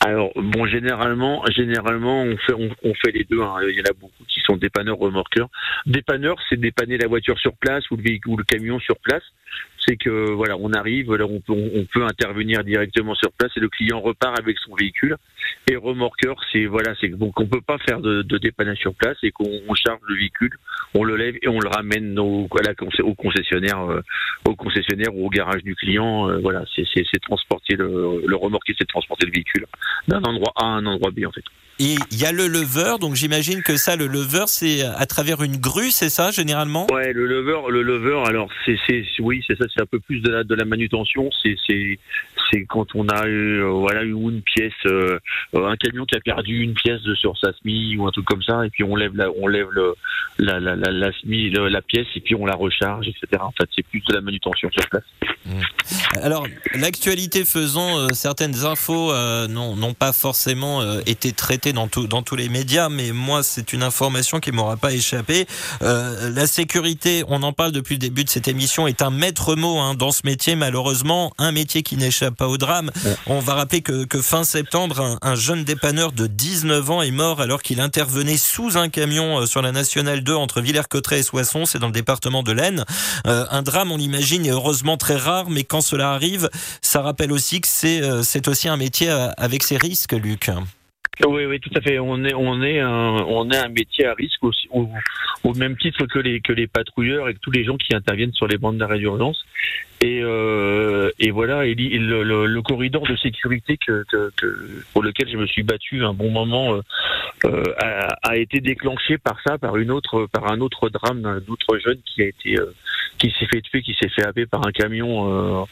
Alors bon, généralement, généralement, on fait on, fait les deux. hein. Il y en a beaucoup qui sont dépanneurs remorqueurs. Dépanneur, c'est dépanner la voiture sur place ou le véhicule, ou le camion sur place. C'est que voilà, on arrive, on peut intervenir directement sur place et le client repart avec son véhicule. Et remorqueur, c'est voilà, c'est donc on peut pas faire de, dépannage sur place et qu'on on charge le véhicule, on le lève et on le ramène au, concessionnaire, euh, au concessionnaire ou au garage du client. euh, voilà, c'est transporter le, remorqué, c'est transporter le véhicule d'un endroit A à un endroit B en fait. Et il y a le leveur, donc j'imagine que ça, le leveur, c'est à travers une grue, c'est ça, généralement? Ouais, le leveur, le leveur. Alors, c'est, c'est, oui, c'est ça, c'est un peu plus de la de la manutention. C'est, c'est, c'est quand on a eu, euh, voilà, une pièce, euh, un camion qui a perdu une pièce de sur sa SMI ou un truc comme ça, et puis on lève la, on lève le, la, la, la, la le- la pièce, et puis on la recharge, etc. En fait, c'est plus de la manutention sur place. Alors, l'actualité faisant, euh, certaines infos euh, n'ont pas forcément été traitées dans, tout- dans tous les médias, mais moi, c'est une information qui m'aura pas échappé. Euh, la sécurité, on en parle depuis le début de cette émission, est un maître mot hein, dans ce métier, malheureusement, un métier qui n'échappe pas au drame. On va rappeler que, que fin septembre, un, un jeune dépanneur de 19 ans est mort alors qu'il intervenait sous un camion euh, sur la Nationale 2 entre Villers-Cotterêts et Soissons, c'est dans le département de l'Aisne. Euh, un drame, on l'imagine, est heureusement très rare, mais quand cela arrive, ça rappelle aussi que c'est euh, aussi un métier euh, avec ses risques, Luc. Oui, oui, tout à fait. On est, on est un, on est un métier à risque aussi, au, au même titre que les, que les patrouilleurs et que tous les gens qui interviennent sur les bandes d'arrêt d'urgence. Et, euh, et voilà, et le, le, le corridor de sécurité que, que, que- pour lequel je me suis battu un bon moment euh, euh, a, a été déclenché par ça, par une autre, par un autre drame d'un autre jeune qui a été, euh, qui s'est fait tuer, qui s'est fait happer par un camion euh,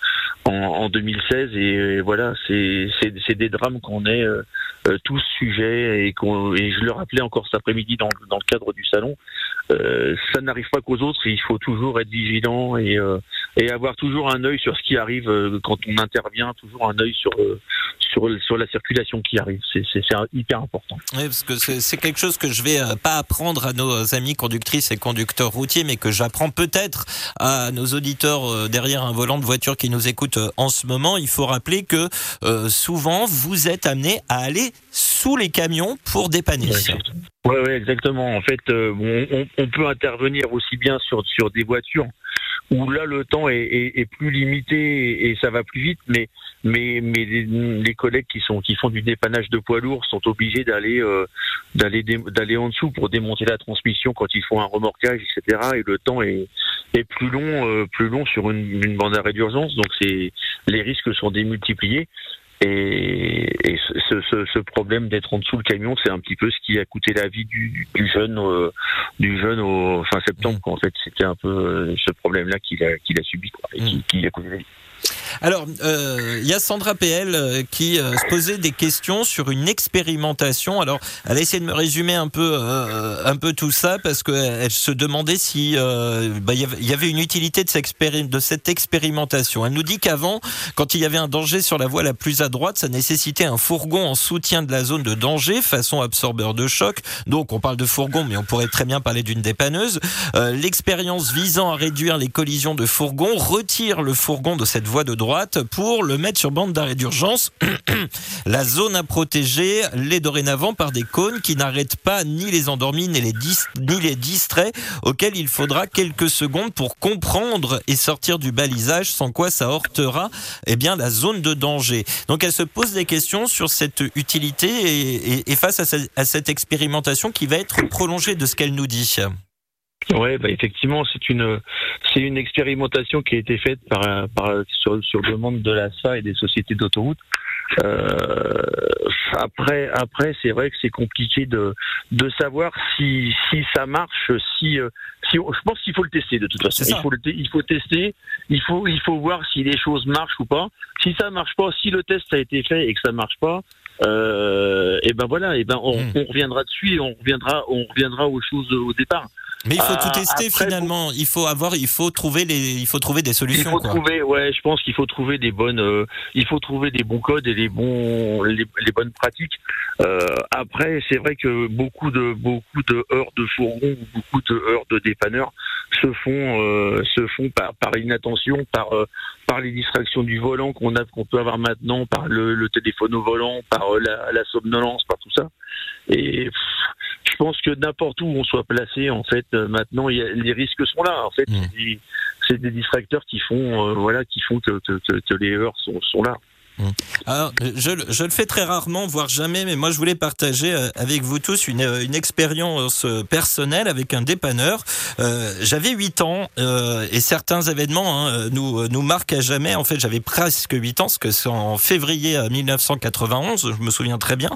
en, en 2016. Et, voilà, c'est, c'est, c'est des drames qu'on est euh, euh, tous sujets et, et je le rappelais encore cet après-midi dans, dans le cadre du salon. Euh, ça n'arrive pas qu'aux autres. Il faut toujours être vigilant et, euh, et avoir toujours un œil sur ce qui arrive euh, quand on intervient, toujours un œil sur euh, sur sur la circulation qui arrive. C'est hyper important. Oui, parce que c'est quelque chose que je vais euh, pas apprendre à nos amis conductrices et conducteurs routiers, mais que j'apprends peut-être à nos auditeurs derrière un volant de voiture qui nous écoutent en ce moment. Il faut rappeler que euh, souvent vous êtes amené à aller sous les camions pour dépanner. Ouais, ouais, exactement. En fait, euh, on, on peut intervenir aussi bien sur sur des voitures où là le temps est, plus limité et, ça va plus vite, mais mais mais les, collègues qui sont qui font du dépannage de poids lourds sont obligés d'aller euh, d'aller d'aller en dessous pour démonter la transmission quand ils font un remorquage, etc. Et le temps est est plus long euh, plus long sur une, une bande d'arrêt d'urgence, donc c'est les risques sont démultipliés. Et, et ce, ce, ce problème d'être en dessous le camion, c'est un petit peu ce qui a coûté la vie du, du jeune, euh, du jeune au fin septembre. Quoi. En fait, c'était un peu euh, ce problème-là qu'il a, qu'il a subi, quoi, et qui, qui a coûté la vie. Alors, euh, il y a Sandra PL euh, qui euh, se posait des questions sur une expérimentation. Alors, elle a essayé de me résumer un peu, un peu tout ça parce qu'elle se demandait si bah, il y avait- une utilité de, de cette expérimentation. Elle nous dit qu'avant, quand il y avait un danger sur la voie la plus à droite, ça nécessitait un fourgon en soutien de la zone de danger, façon absorbeur de choc. Donc, on parle de fourgon, mais on pourrait très bien parler d'une dépanneuse. L'expérience visant à réduire les collisions de fourgons retire le fourgon de cette voie de droite pour le mettre sur bande d'arrêt d'urgence. La zone à protéger l'est dorénavant par des cônes qui n'arrêtent pas ni les endormis ni les, distraits auxquels il faudra quelques secondes pour comprendre et sortir du balisage sans quoi ça heurtera eh bien, la zone de danger. Donc elle se pose des questions sur cette utilité et, face à, ce- à cette expérimentation qui va être prolongée de ce qu'elle nous dit. Ouais, bah effectivement, c'est une c'est une expérimentation qui a été faite par, par sur, sur demande de l'ASA et des sociétés d'autoroute. Euh, après, après, c'est vrai que c'est compliqué de de savoir si si ça marche, si euh, si je pense qu'il faut le tester de toute façon. Il faut le il faut tester, il faut il faut voir si les choses marchent ou pas. Si ça marche pas, si le test a été fait et que ça marche pas, euh, et ben voilà, et ben on, Hmm. on reviendra dessus et on reviendra on reviendra aux choses au départ. Mais il faut Ah, tout tester après, finalement. Il faut avoir, il faut trouver les, il faut trouver des Il solutions. faut quoi. trouver, ouais, je pense qu'il faut trouver des bonnes, euh, il faut trouver des bons codes et les bons, les, les bonnes pratiques. Euh, après, c'est vrai que beaucoup de beaucoup de heures de fourgon, ou beaucoup de heures de dépanneurs se font euh, se font par, par inattention, par euh, par les distractions du volant qu'on a qu'on peut avoir maintenant, par le, le téléphone au volant, par euh, la, la somnolence, par tout ça. Et pff, je pense que n'importe où on soit placé, en fait, euh, maintenant, y a- les risques sont là. En fait, Mm. c'est des- c'est des distracteurs qui font, euh, voilà, qui font que, que, que, que les heures sont, sont là. Alors, je, je le fais très rarement, voire jamais, mais moi je voulais partager euh, avec vous tous une, une expérience euh, personnelle avec un dépanneur. Euh, j'avais 8 ans euh, et certains événements hein, nous, nous marquent à jamais. En fait, j'avais presque 8 ans, parce que c'est en février 1991, je me souviens très bien.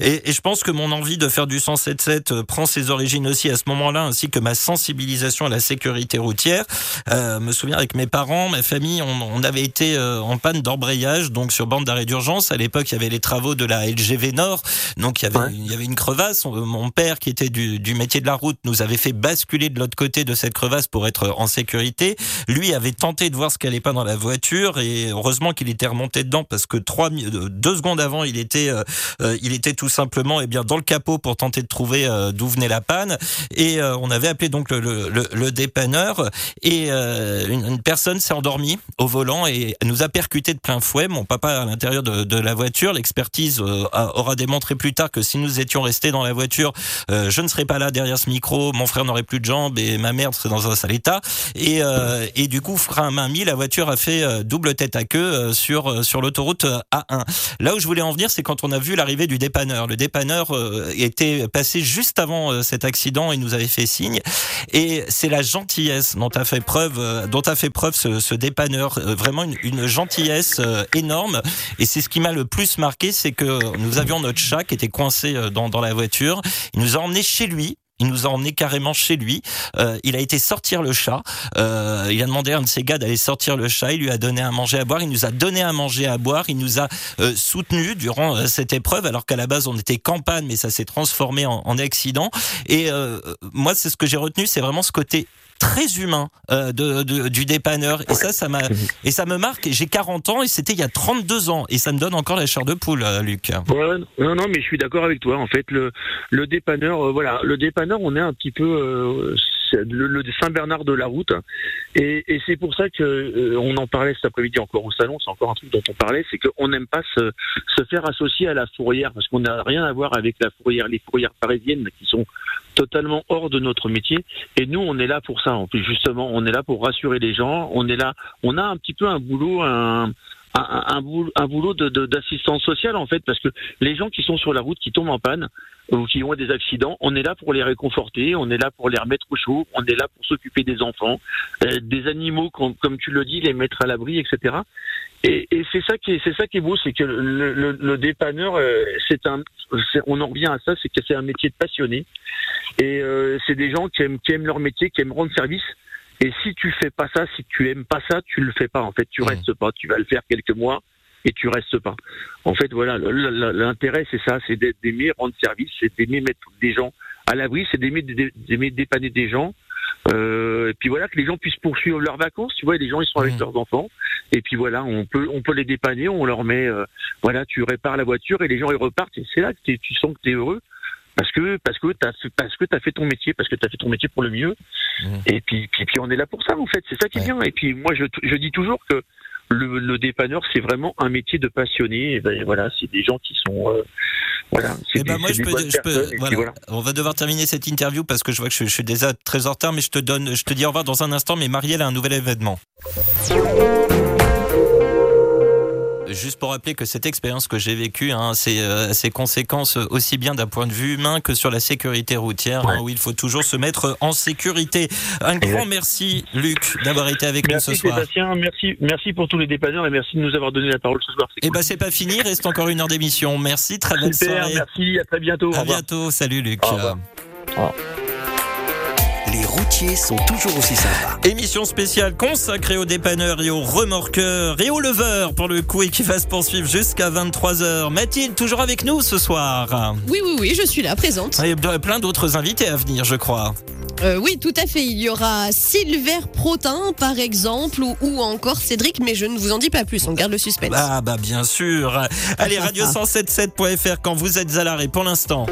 Et, et, je pense que mon envie de faire du 107.7 prend ses origines aussi à ce moment-là, ainsi que ma sensibilisation à la sécurité routière. Euh, me souviens avec mes parents, ma famille, on, on avait été en panne d'embrayage, donc sur bande d'arrêt d'urgence. À l'époque, il y avait les travaux de la LGV Nord, donc il y avait, ouais. il y avait une crevasse. Mon père, qui était du, du, métier de la route, nous avait fait basculer de l'autre côté de cette crevasse pour être en sécurité. Lui avait tenté de voir ce qui allait pas dans la voiture et heureusement qu'il était remonté dedans parce que trois, deux secondes avant, il était, euh, il était tout simplement eh bien dans le capot pour tenter de trouver euh, d'où venait la panne. Et euh, on avait appelé donc le, le, le dépanneur et euh, une, une personne s'est endormie au volant et nous a percuté de plein fouet. Mon papa à l'intérieur de, de, la voiture. L'expertise euh, aura démontré plus tard que si nous étions restés dans la voiture, euh, je ne serais pas là derrière ce micro, mon frère n'aurait plus de jambes et ma mère serait dans un sale état. Et, euh, et du coup, frein à main mis, la voiture a fait double tête à queue sur sur l'autoroute A1. Là où je voulais en venir, c'est quand on a vu l'arrivée du dépanneur. Le dépanneur était passé juste avant cet accident et nous avait fait signe. Et c'est la gentillesse dont a fait preuve, dont a fait preuve ce, ce dépanneur. Vraiment une, une gentillesse énorme. Et c'est ce qui m'a le plus marqué, c'est que nous avions notre chat qui était coincé dans, dans la voiture. Il nous a emmenés chez lui. Il nous a emmené carrément chez lui. Euh, il a été sortir le chat. Euh, il a demandé à un de ses gars d'aller sortir le chat. Il lui a donné à manger à boire. Il nous a donné à manger à boire. Il nous a euh, soutenus durant euh, cette épreuve, alors qu'à la base on était campagne, mais ça s'est transformé en, en, accident. Et euh, moi, c'est ce que j'ai retenu, c'est vraiment ce côté très humain euh, de, de, du dépanneur. Et ça ça m'a et ça me marque. J'ai 40 ans et c'était il y a 32 ans. Et ça me donne encore la chair de poule euh, Luc. Ouais, non non mais je suis d'accord avec toi. En fait le le dépanneur euh, voilà. Le dépanneur on est un petit peu euh, le, Saint-Bernard de la route et, et c'est pour ça que euh, on en parlait cet après-midi encore au salon c'est encore un truc dont on parlait c'est qu'on n'aime pas se, se faire associer à la fourrière parce qu'on n'a rien à voir avec la fourrière les fourrières parisiennes qui sont totalement hors de notre métier. Et nous, on est là pour ça. En plus, justement, on est là pour rassurer les gens. On est là, on a un petit peu un boulot, un, un, un boulot, d'assistance sociale en fait, parce que les gens qui sont sur la route, qui tombent en panne ou qui ont des accidents, on est là pour les réconforter, on est là pour les remettre au chaud, on est là pour s'occuper des enfants, euh, des animaux, comme, comme, tu le dis, les mettre à l'abri, etc. Et, et c'est ça qui est, c'est ça qui est beau, c'est que le, le, le dépanneur, euh, c'est un, on en revient à ça, c'est que c'est un métier de passionné, et euh, c'est des gens qui aiment, qui aiment leur métier, qui aiment rendre service. Et si tu fais pas ça, si tu aimes pas ça, tu le fais pas. En fait, tu mmh. restes pas. Tu vas le faire quelques mois et tu restes pas. En fait, voilà, l'intérêt c'est ça, c'est d'aimer rendre service, c'est d'aimer mettre des gens à l'abri, c'est d'aimer dépanner des gens. Euh, et puis voilà que les gens puissent poursuivre leurs vacances. Tu vois, les gens ils sont avec mmh. leurs enfants. Et puis voilà, on peut on peut les dépanner, on leur met, euh, voilà, tu répares la voiture et les gens ils repartent. Et c'est là que tu sens que tu es heureux parce que parce que t'as parce que t'as fait ton métier parce que t'as fait ton métier pour le mieux mmh. et puis, puis puis on est là pour ça en fait c'est ça qui est ouais. bien et puis moi je je dis toujours que le, le dépanneur c'est vraiment un métier de passionné et ben voilà c'est des gens qui sont euh, voilà c'est ben moi je peux, je peux voilà. voilà. on va devoir terminer cette interview parce que je vois que je, je, suis déjà très en retard mais je te donne je te dis au revoir dans un instant mais Marielle a un nouvel événement juste pour rappeler que cette expérience que j'ai vécue, hein, c'est euh, ses conséquences aussi bien d'un point de vue humain que sur la sécurité routière, ouais. hein, où il faut toujours se mettre en sécurité. Un grand merci, Luc, d'avoir été avec merci, nous ce soir. Sébastien, merci, merci pour tous les dépanneurs et merci de nous avoir donné la parole ce soir. Et eh ben c'est pas fini, reste encore une heure d'émission. Merci, très bonne Super, soirée. Merci, à très bientôt. À bientôt, salut Luc. Au revoir. Au revoir routiers sont toujours aussi sympas. Émission spéciale consacrée aux dépanneurs et aux remorqueurs et aux leveurs pour le coup et qui va se poursuivre jusqu'à 23h. Mathilde, toujours avec nous ce soir Oui, oui, oui, je suis là, présente. Il y a plein d'autres invités à venir, je crois. Euh, oui, tout à fait. Il y aura Silver Protin, par exemple, ou, ou, encore Cédric, mais je ne vous en dis pas plus. On garde le suspense. Ah, bah, bien sûr. Allez, radio177.fr quand vous êtes à l'arrêt pour l'instant.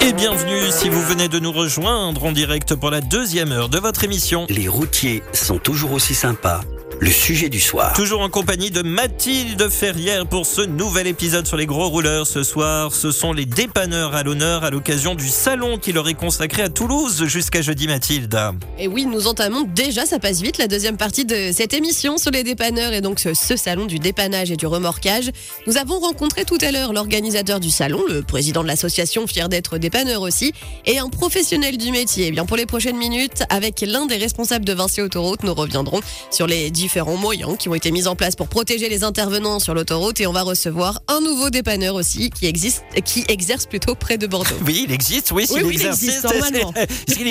Et bienvenue si vous venez de nous rejoindre en direct pour la deuxième heure de votre émission. Les routiers sont toujours aussi sympas le sujet du soir. Toujours en compagnie de Mathilde Ferrière pour ce nouvel épisode sur les gros rouleurs. Ce soir, ce sont les dépanneurs à l'honneur à l'occasion du salon qui leur est consacré à Toulouse jusqu'à jeudi, Mathilde. Et oui, nous entamons déjà, ça passe vite, la deuxième partie de cette émission sur les dépanneurs et donc ce, ce salon du dépannage et du remorquage. Nous avons rencontré tout à l'heure l'organisateur du salon, le président de l'association, fier d'être dépanneur aussi, et un professionnel du métier. Eh bien, pour les prochaines minutes, avec l'un des responsables de Vinci Autoroute, nous reviendrons sur les différents moyens qui ont été mis en place pour protéger les intervenants sur l'autoroute et on va recevoir un nouveau dépanneur aussi qui existe, qui exerce plutôt près de Bordeaux. Oui, il existe, oui, Oui, s'il oui, il existe, normalement.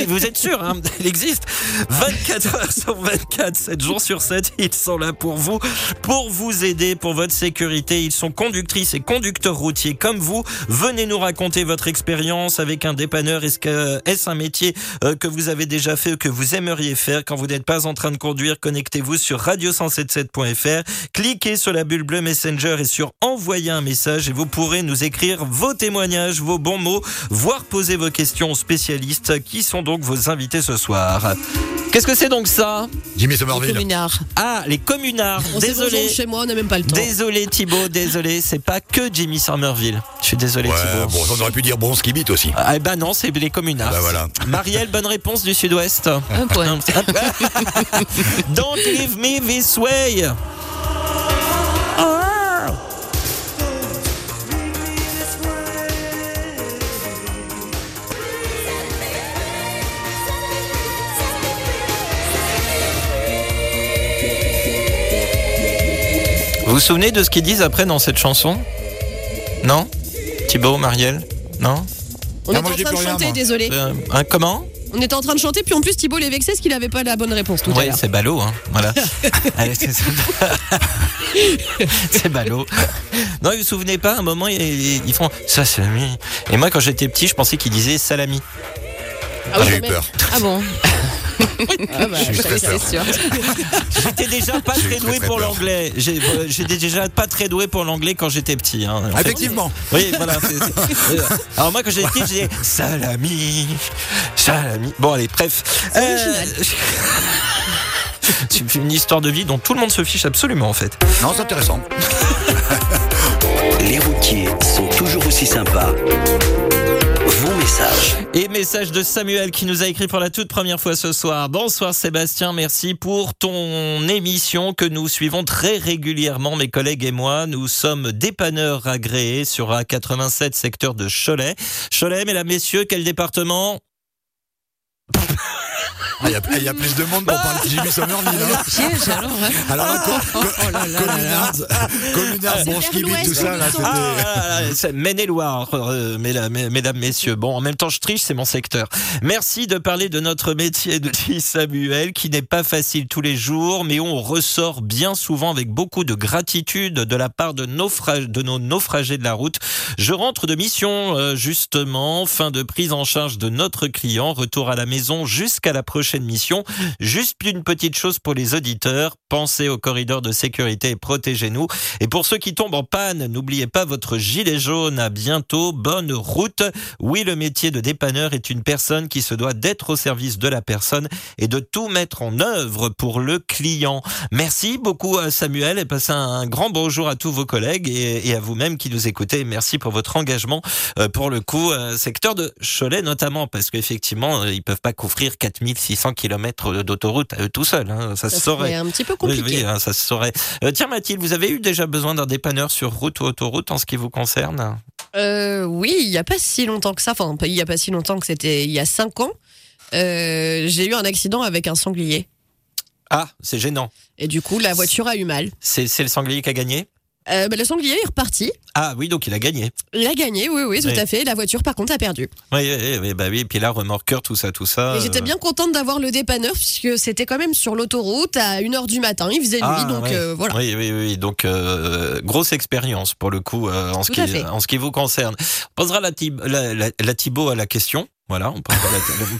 Vous êtes sûr, hein, il existe. 24 heures sur 24, 7 jours sur 7, ils sont là pour vous, pour vous aider, pour votre sécurité. Ils sont conductrices et conducteurs routiers comme vous. Venez nous raconter votre expérience avec un dépanneur. Est-ce que est-ce un métier euh, que vous avez déjà fait ou que vous aimeriez faire? Quand vous n'êtes pas en train de conduire Connectez-vous sur radio177.fr. Cliquez sur la bulle bleue Messenger et sur envoyer un message et vous pourrez nous écrire vos témoignages, vos bons mots, voire poser vos questions aux spécialistes qui sont donc vos invités ce soir. Qu'est-ce que c'est donc ça Jimmy Les Somerville. communards. Ah, les communards. On Désolé. chez moi, on n'a même pas le temps. Désolé Thibaut, désolé, c'est pas que Jimmy Somerville. Je suis désolé Ouais, Thibaut. bon, on aurait pu dire bon skibit aussi. Ah eh ben non, c'est les communards. Bah voilà. Marielle, bonne réponse du sud-ouest. Un point. Don't leave me this way. Vous vous souvenez de ce qu'ils disent après dans cette chanson? Non? Thibaut, Marielle? Non? On était moi, en train de chanter, moi. désolé. Euh, un comment? On était en train de chanter, puis en plus Thibault les vexait parce qu'il n'avait pas la bonne réponse tout à Oui, l'heure. c'est ballot, hein. Voilà. Allez, c'est c'est ballot. Non, vous vous souvenez pas, à un moment, ils, ils font ça, salami. Et moi, quand j'étais petit, je pensais qu'ils disaient salami. Ah oui, J'ai eu peur. Ah bon Ah bah, J'ai très sûr. J'étais déjà pas J'ai très très, doué très pour l'anglais. J'ai- euh, J'étais déjà pas très doué pour l'anglais quand j'étais petit. hein. Fait, Effectivement. Oui, voilà. c'est- c'est- euh, alors moi, quand j'étais petit, je disais salami, salami. Bon, allez, bref. C'est une histoire de vie dont tout le monde se fiche absolument, en fait. Non, c'est intéressant. Les routiers sont toujours aussi sympas. Vos messages. Et message de Samuel qui nous a écrit pour la toute première fois ce soir. Bonsoir Sébastien, merci pour ton émission que nous suivons très régulièrement, mes collègues et moi. Nous sommes dépanneurs agréés sur A87 secteur de Cholet. Cholet, mesdames, messieurs, quel département? Ah, Il y, a- il y a plus de monde pour parler de Jimmy Somerville. hein. Piège alors. hein. Alors là, co- co- Oh là là communards, l'ouest, tout ça, là. Ah, Maine-et-Loire, euh, mesdames, mesdames, messieurs. Bon, en même temps, je triche, c'est mon secteur. Merci de parler de notre métier, de dit Samuel, qui n'est pas facile tous les jours, mais on ressort bien souvent avec beaucoup de gratitude de la part de nos naufragés de la route. Je rentre de mission, euh, justement, fin de prise en charge de notre client, retour à la maison jusqu'à la prochaine mission. Juste une petite chose pour les auditeurs, pensez au corridor de sécurité et protégez-nous. Et pour ceux qui tombent en panne, n'oubliez pas votre gilet jaune. À bientôt. Bonne route. Oui, le métier de dépanneur est une personne qui se doit d'être au service de la personne et de tout mettre en œuvre pour le client. Merci beaucoup à Samuel et passez un grand bonjour à tous vos collègues et, à vous-même qui nous écoutez. Merci pour votre engagement euh, pour le coup, euh, secteur de Cholet notamment, parce qu'effectivement, euh, ils peuvent pas couvrir 4600 km d'autoroute à eux tout seuls. hein. Ça, se Ça saurait. un petit peu compliqué. oui, hein, ça se saurait. Euh, tiens Mathilde, vous avez eu déjà besoin d'un dépanneur sur route ou autoroute en ce qui vous concerne? Euh, oui, il n'y a pas si longtemps que ça. Enfin, il n'y a pas si longtemps que c'était il y a 5 ans. Euh, j'ai eu un accident avec un sanglier. Ah, c'est gênant. Et du coup, la voiture a eu mal. C'est le sanglier qui a gagné? Euh, bah, le sanglier est reparti. Ah oui, donc il a gagné. Il a gagné, oui, oui, tout Oui. à fait. La voiture, par contre, a perdu. Oui, oui, oui, bah oui. Puis là, remorqueur, tout ça, tout ça. Et j'étais euh, bien contente d'avoir le dépanneur, puisque c'était quand même sur l'autoroute à 1h du matin. Il faisait nuit, Ah, donc ouais. euh, voilà. Oui, oui, oui. Donc, grosse expérience pour le coup en, ce qui, en ce qui vous concerne. On posera la, la, la Thibaut à la question. Voilà, on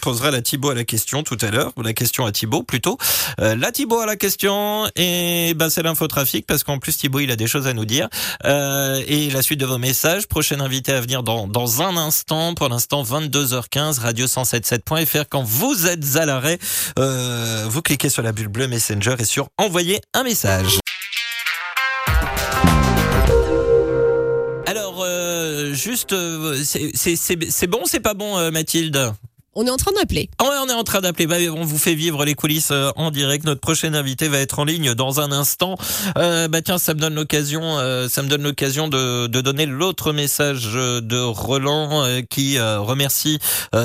posera, la, Thibaut à la question tout à l'heure, la question à Thibaut plutôt. Euh, la Thibaut à la question, et ben c'est l'infotrafic, parce qu'en plus Thibaut il a des choses à nous dire. Euh, et la suite de vos messages, prochain invité à venir dans, dans un instant, pour l'instant 22h15, radio177.fr. Quand vous êtes à l'arrêt, euh, vous cliquez sur la bulle bleue Messenger et sur envoyer un message. Juste, euh, c'est- bon, c'est pas bon, euh, Mathilde? On est en train d'appeler. Ouais, on est en train d'appeler. Bah, on vous fait vivre les coulisses euh, en direct. Notre prochain invité va être en ligne dans un instant. Euh, bah tiens, ça me donne l'occasion, euh, ça me donne l'occasion de, de donner l'autre message euh, de Roland euh, qui euh, remercie,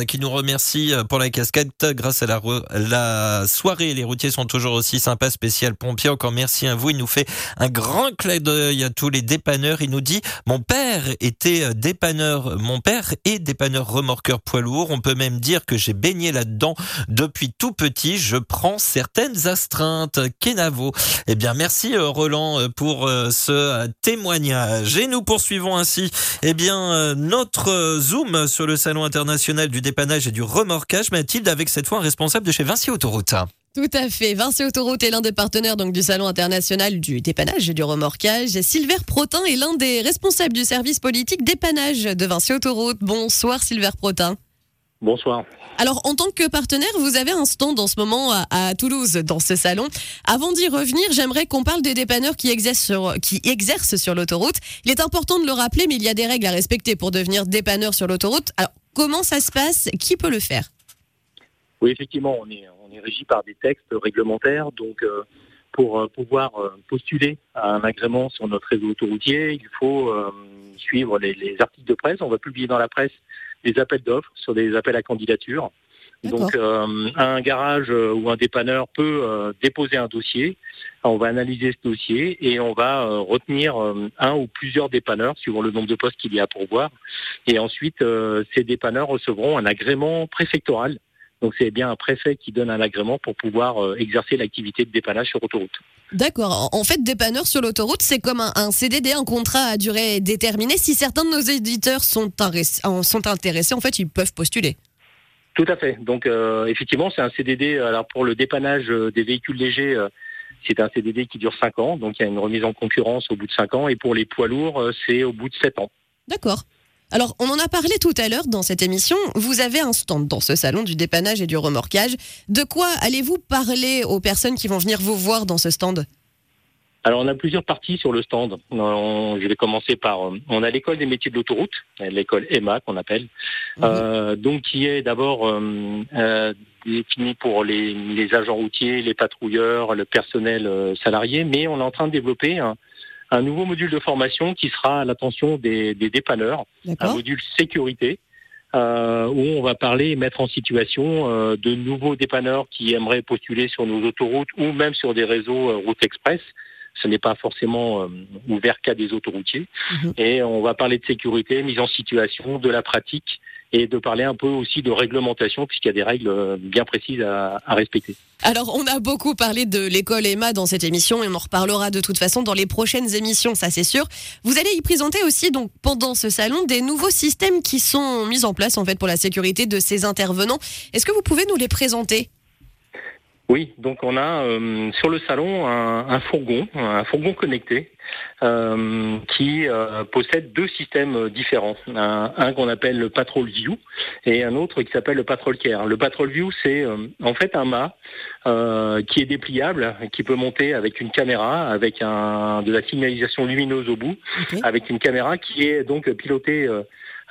qui nous remercie pour la casquette grâce à la, la soirée. Les routiers sont toujours aussi sympas. Spécial pompier. Encore merci à vous. Il nous fait un grand clin d'œil à tous les dépanneurs. Il nous dit mon père était dépanneur. Mon père est dépanneur remorqueur poids lourd. On peut même dire que j'ai baigné là-dedans depuis tout petit. Je prends certaines astreintes. Kenavo. Eh bien, merci euh, Roland euh, pour euh, ce témoignage. Et nous poursuivons ainsi, eh bien, notre zoom sur le salon international du dépannage et du remorquage, Mathilde, avec cette fois un responsable de chez Vinci Autoroute. Tout à fait. Vinci Autoroute est l'un des partenaires donc du Salon international du dépannage et du remorquage. Silver Protin est l'un des responsables du service politique dépannage de Vinci Autoroute. Bonsoir Silver Protin. Bonsoir. Alors, en tant que partenaire, vous avez un stand en ce moment à, à Toulouse, dans ce salon. Avant d'y revenir, j'aimerais qu'on parle des dépanneurs qui exercent, sur, qui exercent sur l'autoroute. Il est important de le rappeler, mais il y a des règles à respecter pour devenir dépanneur sur l'autoroute. Alors, comment ça se passe? Qui peut le faire? Oui, effectivement, on est, on est régi par des textes réglementaires. Donc, euh, pour euh, pouvoir euh, postuler à un agrément sur notre réseau autoroutier, il faut euh, suivre les, les articles de presse. On va publier dans la presse des appels d'offres sur des appels à candidature. Donc, euh, un garage euh, ou un dépanneur peut euh, déposer un dossier. On va analyser ce dossier et on va euh, retenir euh, un ou plusieurs dépanneurs suivant le nombre de postes qu'il y a pour voir. Et ensuite, euh, ces dépanneurs recevront un agrément préfectoral. Donc, c'est bien un préfet qui donne un agrément pour pouvoir euh, exercer l'activité de dépannage sur autoroute. D'accord. En fait, dépanneur sur l'autoroute, c'est comme un, un CDD, un contrat à durée déterminée. Si certains de nos éditeurs sont, sont intéressés, en fait, ils peuvent postuler. Tout à fait. Donc euh, effectivement, c'est un CDD. Alors pour le dépannage euh, des véhicules légers, euh, c'est un CDD qui dure 5 ans. Donc il y a une remise en concurrence au bout de 5 ans. Et pour les poids lourds, c'est au bout de 7 ans. D'accord. Alors, on en a parlé tout à l'heure dans cette émission. Vous avez un stand dans ce salon du dépannage et du remorquage. De quoi allez-vous parler aux personnes qui vont venir vous voir dans ce stand? Alors on a plusieurs parties sur le stand. On- je vais commencer par, euh, on a l'école des métiers de l'autoroute, l'école EMA qu'on appelle, euh, donc qui est d'abord euh, euh, définie pour les, les agents routiers, les patrouilleurs, le personnel salarié, mais on est en train de développer un, un nouveau module de formation qui sera à l'attention des, des dépanneurs, un module sécurité. euh, où on va parler et mettre en situation euh, de nouveaux dépanneurs qui aimeraient postuler sur nos autoroutes ou même sur des réseaux euh, route express. Ce n'est pas forcément euh, ouvert qu'à des autoroutiers. Mhm. Et on va parler de sécurité, mise en situation, de la pratique et de parler un peu aussi de réglementation puisqu'il y a des règles euh, bien précises à, respecter. Alors, on a beaucoup parlé de l'école EMA dans cette émission et on en reparlera de toute façon dans les prochaines émissions, ça c'est sûr. Vous allez y présenter aussi, donc, pendant ce salon, des nouveaux systèmes qui sont mis en place, en fait, pour la sécurité de ces intervenants. Est-ce que vous pouvez nous les présenter? Oui, donc on a euh, sur le salon un, un fourgon, un fourgon connecté euh, qui euh, possède deux systèmes différents. Un, un qu'on appelle le Patrol View et un autre qui s'appelle le Patrol Care. Le Patrol View, c'est euh, en fait un mât euh, qui est dépliable, qui peut monter avec une caméra, avec un, de la signalisation lumineuse au bout, avec une caméra qui est donc pilotée.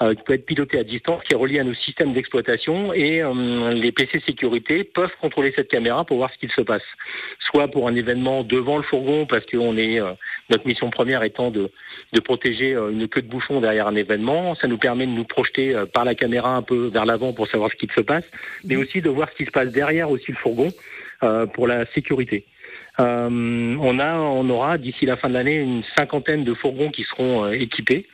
Euh, qui peut être piloté à distance, qui est relié à nos systèmes d'exploitation et euh, les PC sécurité peuvent contrôler cette caméra pour voir ce qu'il se passe. Soit pour un événement devant le fourgon, parce que on est euh, notre mission première étant de, de protéger une queue de bouchon derrière un événement. Ça nous permet de nous projeter par la caméra un peu vers l'avant pour savoir ce qu'il se passe, mais aussi de voir ce qui se passe derrière aussi le fourgon euh, pour la sécurité. Euh, on a, on aura d'ici la fin de l'année une cinquantaine de fourgons qui seront euh, équipés.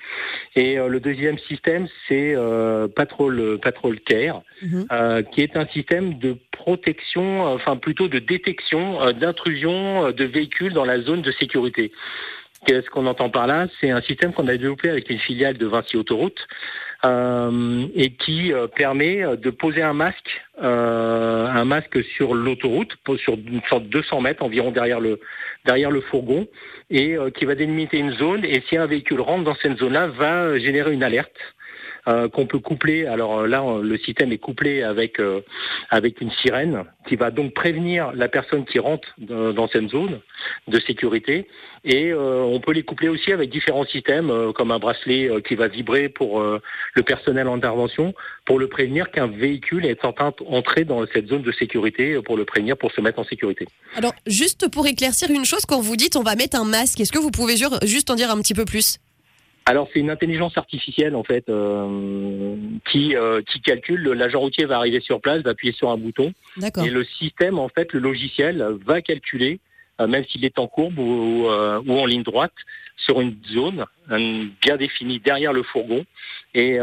Et euh, le deuxième système, c'est euh, Patrol, Patrol Care, Mhm. euh, qui est un système de protection, enfin plutôt de détection euh, d'intrusion euh, de véhicules dans la zone de sécurité. Qu'est-ce qu'on entend par là? C'est un système qu'on a développé avec une filiale de Vinci Autoroute, et qui euh, permet de poser un masque, euh, un masque sur l'autoroute, sur une sorte de 200 mètres environ derrière le derrière le fourgon, et qui va délimiter une zone. Et si un véhicule rentre dans cette zone-là, va générer une alerte euh, qu'on peut coupler. Alors euh, là, le système est couplé avec euh, avec une sirène qui va donc prévenir la personne qui rentre dans cette zone de sécurité. Et on peut les coupler aussi avec différents systèmes, comme un bracelet qui va vibrer pour le personnel en intervention, pour le prévenir qu'un véhicule est en train d'entrer dans cette zone de sécurité, pour le prévenir, pour se mettre en sécurité. Alors, juste pour éclaircir une chose, quand vous dites on va mettre un masque, est-ce que vous pouvez juste en dire un petit peu plus? Alors c'est une intelligence artificielle en fait euh, qui euh, qui calcule. L'agent routier va arriver sur place, va appuyer sur un bouton. Et le système en fait le logiciel va calculer euh, même s'il est en courbe ou, ou, en ligne droite sur une zone bien définie derrière le fourgon. Et,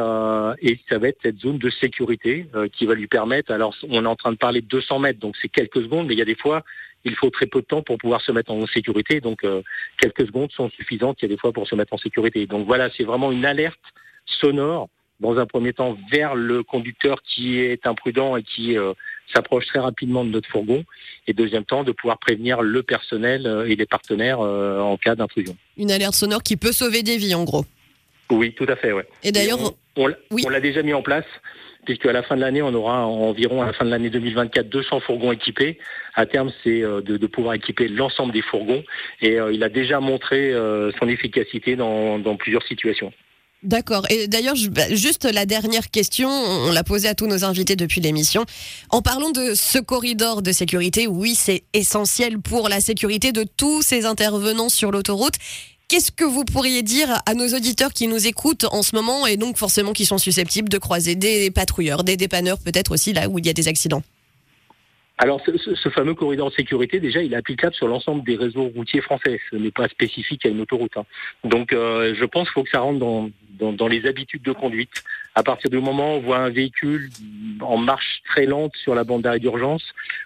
et ça va être cette zone de sécurité qui va lui permettre. Alors on est en train de parler de 200 mètres donc c'est quelques secondes mais il y a des fois il faut très peu de temps pour pouvoir se mettre en sécurité. Donc euh, quelques secondes sont suffisantes, il y a des fois pour se mettre en sécurité. Donc voilà, c'est vraiment une alerte sonore dans un premier temps vers le conducteur qui est imprudent et qui euh, s'approche très rapidement de notre fourgon, et deuxième temps de pouvoir prévenir le personnel euh, et les partenaires en cas d'intrusion. Une alerte sonore qui peut sauver des vies en gros. Oui, tout à fait. Ouais. Et d'ailleurs, on, on l'a déjà mis en place puisque à la fin de l'année, on aura environ à la fin de l'année 2024 200 fourgons équipés. À terme, c'est euh, de, pouvoir équiper l'ensemble des fourgons et euh, il a déjà montré euh, son efficacité dans, dans plusieurs situations. D'accord. Et d'ailleurs, bah, juste la dernière question, on l'a posée à tous nos invités depuis l'émission. En parlant de ce corridor de sécurité, oui, c'est essentiel pour la sécurité de tous ces intervenants sur l'autoroute. Qu'est-ce que vous pourriez dire à nos auditeurs qui nous écoutent en ce moment et donc forcément qui sont susceptibles de croiser des patrouilleurs, des dépanneurs peut-être aussi là où il y a des accidents? Alors, ce, fameux corridor de sécurité, déjà, il est applicable sur l'ensemble des réseaux routiers français. Ce n'est pas spécifique à une autoroute. Hein. Donc, euh, je pense qu'il faut que ça rentre dans, dans, les habitudes de conduite. À partir du moment où on voit un véhicule en marche très lente sur la bande d'arrêt d'urgence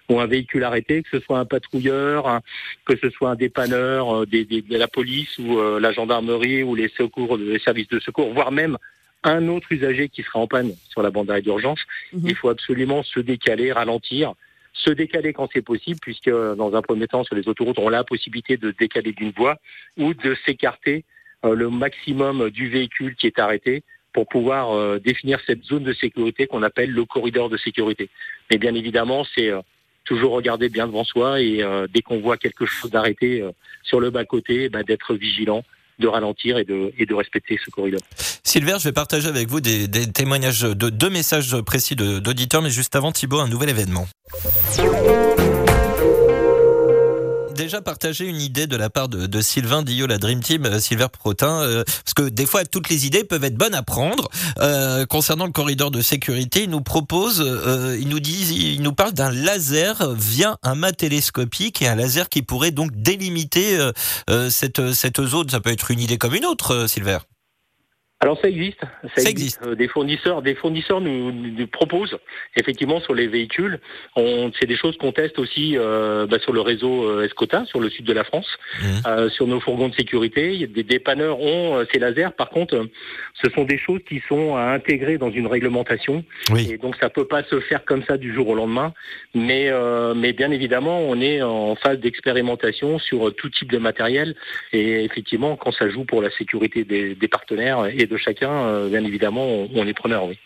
ou un véhicule arrêté, que ce soit un patrouilleur, que ce soit un dépanneur, euh, des, de la police ou euh, la gendarmerie ou les secours, les services de secours, voire même un autre usager qui sera en panne sur la bande d'arrêt d'urgence, mhm. il faut absolument se décaler, ralentir se décaler quand c'est possible, puisque dans un premier temps, sur les autoroutes, on a la possibilité de décaler d'une voie ou de s'écarter euh, le maximum du véhicule qui est arrêté pour pouvoir euh, définir cette zone de sécurité qu'on appelle le corridor de sécurité. Mais bien évidemment, c'est euh, toujours regarder bien devant soi et dès qu'on voit quelque chose d'arrêté sur le bas-côté, bah, d'être vigilant de ralentir et de, et de respecter ce corridor. Sylvain, je vais partager avec vous des, témoignages de deux messages précis d'auditeurs, mais juste avant Thibault, un nouvel événement déjà partagé une idée de la part de, Sylvain Dillot, la Dream Team, euh, Silver Protin, euh, parce que des fois toutes les idées peuvent être bonnes à prendre. Euh, concernant le corridor de sécurité, il nous propose, il nous dit, il nous parle d'un laser via un mât télescopique et un laser qui pourrait donc délimiter cette cette zone. Ça peut être une idée comme une autre, Silver. Alors ça existe, ça, existe. Euh, des fournisseurs, des fournisseurs nous, nous, proposent effectivement sur les véhicules. On, c'est des choses qu'on teste aussi euh, bah, sur le réseau euh, Escota, sur le sud de la France, mmh. euh, sur nos fourgons de sécurité. Des dépanneurs ont euh, ces lasers. Par contre, ce sont des choses qui sont à intégrer dans une réglementation. Et donc ça peut pas se faire comme ça du jour au lendemain. Mais mais bien évidemment, on est en phase d'expérimentation sur tout type de matériel. Et effectivement, quand ça joue pour la sécurité des, des partenaires et de chacun, euh, bien évidemment, on, est preneur, oui.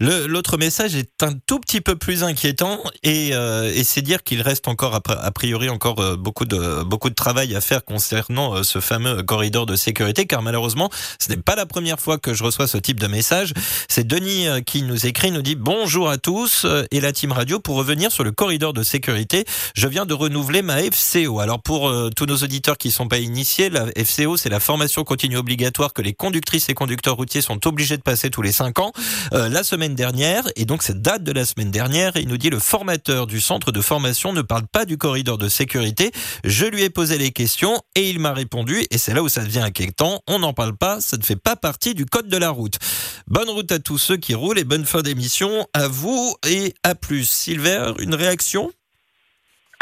L'autre message est un tout petit peu plus inquiétant et, euh, et c'est dire qu'il reste encore a priori encore euh, beaucoup de beaucoup de travail à faire concernant ce fameux corridor de sécurité car malheureusement ce n'est pas la première fois que je reçois ce type de message. C'est Denis qui nous écrit, nous dit bonjour à tous et la team radio pour revenir sur le corridor de sécurité. Je viens de renouveler ma FCO. Alors pour tous nos auditeurs qui sont pas initiés, la FCO c'est la formation continue obligatoire que les conductrices et conducteurs routiers sont obligés de passer tous les 5 ans. Euh, la semaine dernière, et donc cette date de la semaine dernière, il nous dit le formateur du centre de formation ne parle pas du corridor de sécurité. Je lui ai posé les questions et il m'a répondu, et c'est là où ça devient inquiétant, on n'en parle pas, ça ne fait pas partie du code de la route. Bonne route à tous ceux qui roulent et bonne fin d'émission à vous et à plus. Silver, une réaction?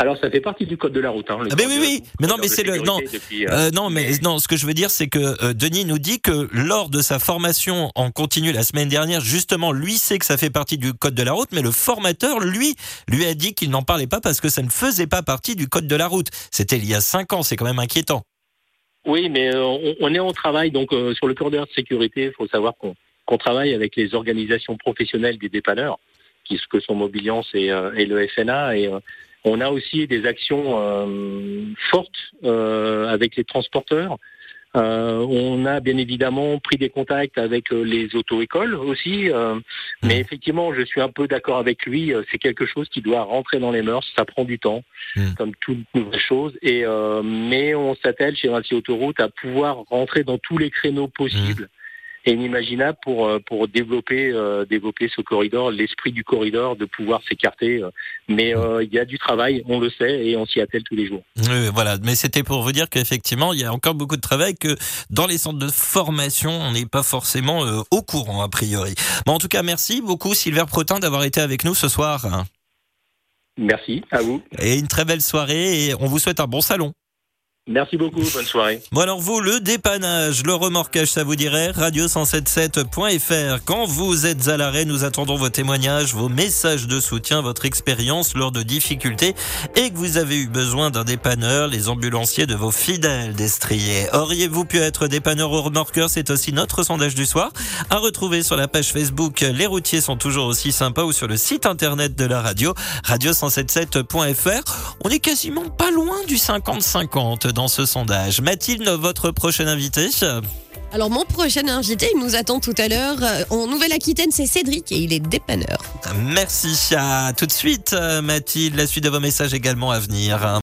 Alors ça fait partie du code de la route. Hein, le Ah, mais oui, oui. Mais non, mais c'est le- non. depuis, euh, Euh, non, mais non, ce que je veux dire, c'est que euh, Denis nous dit que lors de sa formation en continu la semaine dernière, justement, lui sait que ça fait partie du code de la route, mais le formateur, lui, lui a dit qu'il n'en parlait pas parce que ça ne faisait pas partie du code de la route. C'était il y a cinq ans, c'est quand même inquiétant. Oui, mais euh, on, on est en travail donc euh, sur le corridor de sécurité. Il faut savoir qu'on qu'on travaille avec les organisations professionnelles des dépanneurs, qui ce que sont Mobiliance et, euh, et le FNA, et euh, on a aussi des actions euh, fortes euh, avec les transporteurs. Euh, on a bien évidemment pris des contacts avec euh, les auto-écoles aussi, euh, mais effectivement, je suis un peu d'accord avec lui. euh, C'est quelque chose qui doit rentrer dans les mœurs. Ça prend du temps, Mm. comme toute nouvelle chose. Et euh, mais on s'attelle chez Vinci Autoroute à pouvoir rentrer dans tous les créneaux possibles et inimaginables pour euh, pour développer euh, développer ce corridor, l'esprit du corridor, de pouvoir s'écarter. euh. Mais euh, il y a du travail, on le sait, et on s'y attelle tous les jours. Euh, voilà, mais c'était pour vous dire qu'effectivement, il y a encore beaucoup de travail que dans les centres de formation, on n'est pas forcément euh, au courant a priori. Bon, en tout cas, merci beaucoup Sylvain Protin d'avoir été avec nous ce soir. Merci à vous. Et une très belle soirée et on vous souhaite un bon salon. Merci beaucoup. Bonne soirée. Bon alors vous, le dépannage, le remorquage, ça vous dirait radio177.fr. Quand vous êtes à l'arrêt, nous attendons vos témoignages, vos messages de soutien, votre expérience lors de difficultés et que vous avez eu besoin d'un dépanneur, les ambulanciers de vos fidèles destriers. Auriez-vous pu être dépanneur ou remorqueur? C'est aussi notre sondage du soir à retrouver sur la page Facebook. Les routiers sont toujours aussi sympas ou sur le site internet de la radio, radio177.fr. On est quasiment pas loin du 50-50 dans ce sondage. Mathilde, votre prochaine invitée Alors mon prochain invité, il nous attend tout à l'heure euh, en Nouvelle-Aquitaine, c'est Cédric et il est dépanneur. Merci. À tout de suite, euh, Mathilde. La suite de vos messages également à venir.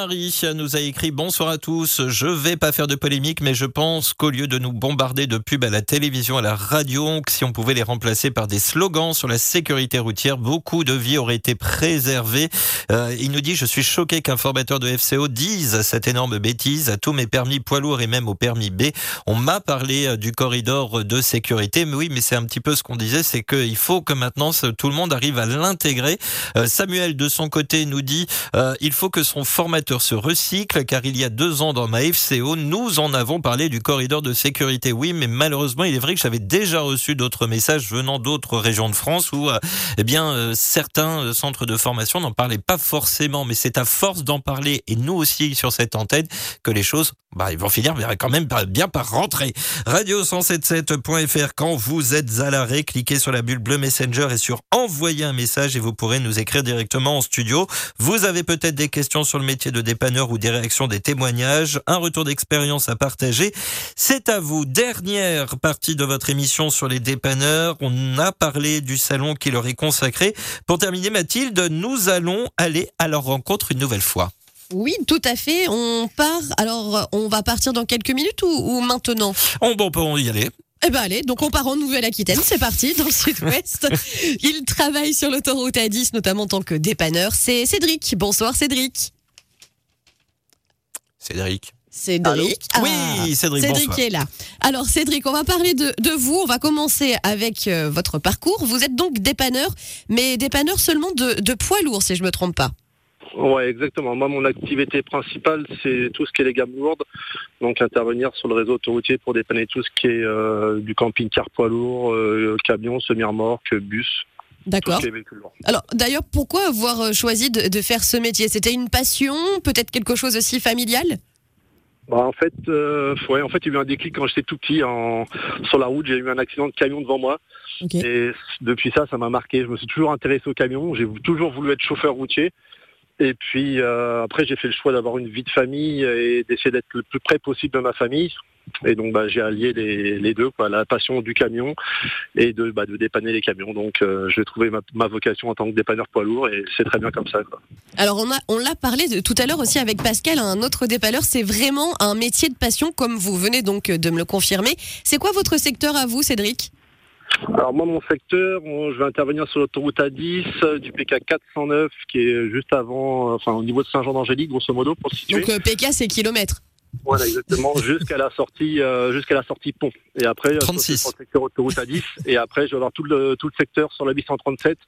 Jean-Marie nous a écrit Bonsoir à tous. Je vais pas faire de polémique, mais je pense qu'au lieu de nous bombarder de pubs à la télévision, à la radio, que si on pouvait les remplacer par des slogans sur la sécurité routière, beaucoup de vies auraient été préservées. Euh, il nous dit Je suis choqué qu'un formateur de FCO dise cette énorme bêtise à tous mes permis poids lourds et même au permis B. On m'a parlé euh, du corridor de sécurité, mais oui, mais c'est un petit peu ce qu'on disait, c'est qu'il faut que maintenant tout le monde arrive à l'intégrer. Euh, Samuel, de son côté, nous dit il faut que son formateur se recycle, car il y a deux ans dans ma FCO, nous en avons parlé du corridor de sécurité. Oui, mais malheureusement, il est vrai que j'avais déjà reçu d'autres messages venant d'autres régions de France où, euh, eh bien, euh, certains euh, centres de formation n'en parlaient pas forcément, mais c'est à force d'en parler, et nous aussi sur cette antenne, que les choses, bah, ils vont finir quand même bien par rentrer. Radio177.fr, quand vous êtes à l'arrêt, cliquez sur la bulle bleue Messenger et sur envoyer un message et vous pourrez nous écrire directement en studio. Vous avez peut-être des questions sur le métier de dépanneur ou des réactions, des témoignages, un retour d'expérience à partager. C'est à vous. Dernière partie de votre émission sur les dépanneurs. On a parlé du salon qui leur est consacré. Pour terminer, Mathilde, nous allons aller à leur rencontre une nouvelle fois. Oui, tout à fait. On part. Alors, on va partir dans quelques minutes ou, ou maintenant? Bon, on peut y aller. Eh ben allez, donc on part en Nouvelle-Aquitaine, c'est parti, dans le sud-ouest. Il travaille sur l'autoroute A10, notamment en tant que dépanneur. C'est Cédric. Bonsoir Cédric. Cédric. Cédric. Ah, Oui, Cédric, Cédric bonsoir. est là. Alors Cédric, on va parler de, de vous. On va commencer avec euh, votre parcours. Vous êtes donc dépanneur, mais dépanneur seulement de, de poids lourds, si je me trompe pas. Ouais, exactement. Moi, mon activité principale, c'est tout ce qui est les gammes lourdes. Donc, intervenir sur le réseau autoroutier pour dépanner tout ce qui est euh, du camping-car poids lourd, euh, camion, semi-remorque, bus. D'accord. Alors d'ailleurs, pourquoi avoir euh, choisi de, de faire ce métier? C'était une passion, peut-être quelque chose aussi familial? Bah, en fait, euh, ouais, en fait, il y a eu un déclic quand j'étais tout petit en, sur la route. J'ai eu un accident de camion devant moi. Et depuis ça, ça m'a marqué. Je me suis toujours intéressé au camion. J'ai toujours voulu être chauffeur routier. Et puis euh, après, j'ai fait le choix d'avoir une vie de famille et d'essayer d'être le plus près possible de ma famille. Et donc, bah, j'ai allié les, deux, la passion du camion et de, bah, dépanner les camions. Donc, euh, j'ai trouvé ma, vocation en tant que dépanneur poids lourd et c'est très bien comme ça. Alors on l'a parlé tout à l'heure aussi avec Pascal, un autre dépanneur. C'est vraiment un métier de passion, comme vous venez donc de me le confirmer. C'est quoi votre secteur à vous, Cédric? Alors moi, mon secteur, je vais intervenir sur l'autoroute A10 euh, du PK 409 qui est juste avant, euh, enfin au niveau de Saint-Jean d'Angélique, grosso modo, pour situer. Donc euh, PK, c'est kilomètres. Voilà, exactement, jusqu'à la sortie, euh, jusqu'à la sortie pont. Et après, euh, 36. sur le secteur autoroute à 10. Et après, je vais avoir tout le, tout le secteur sur la 837.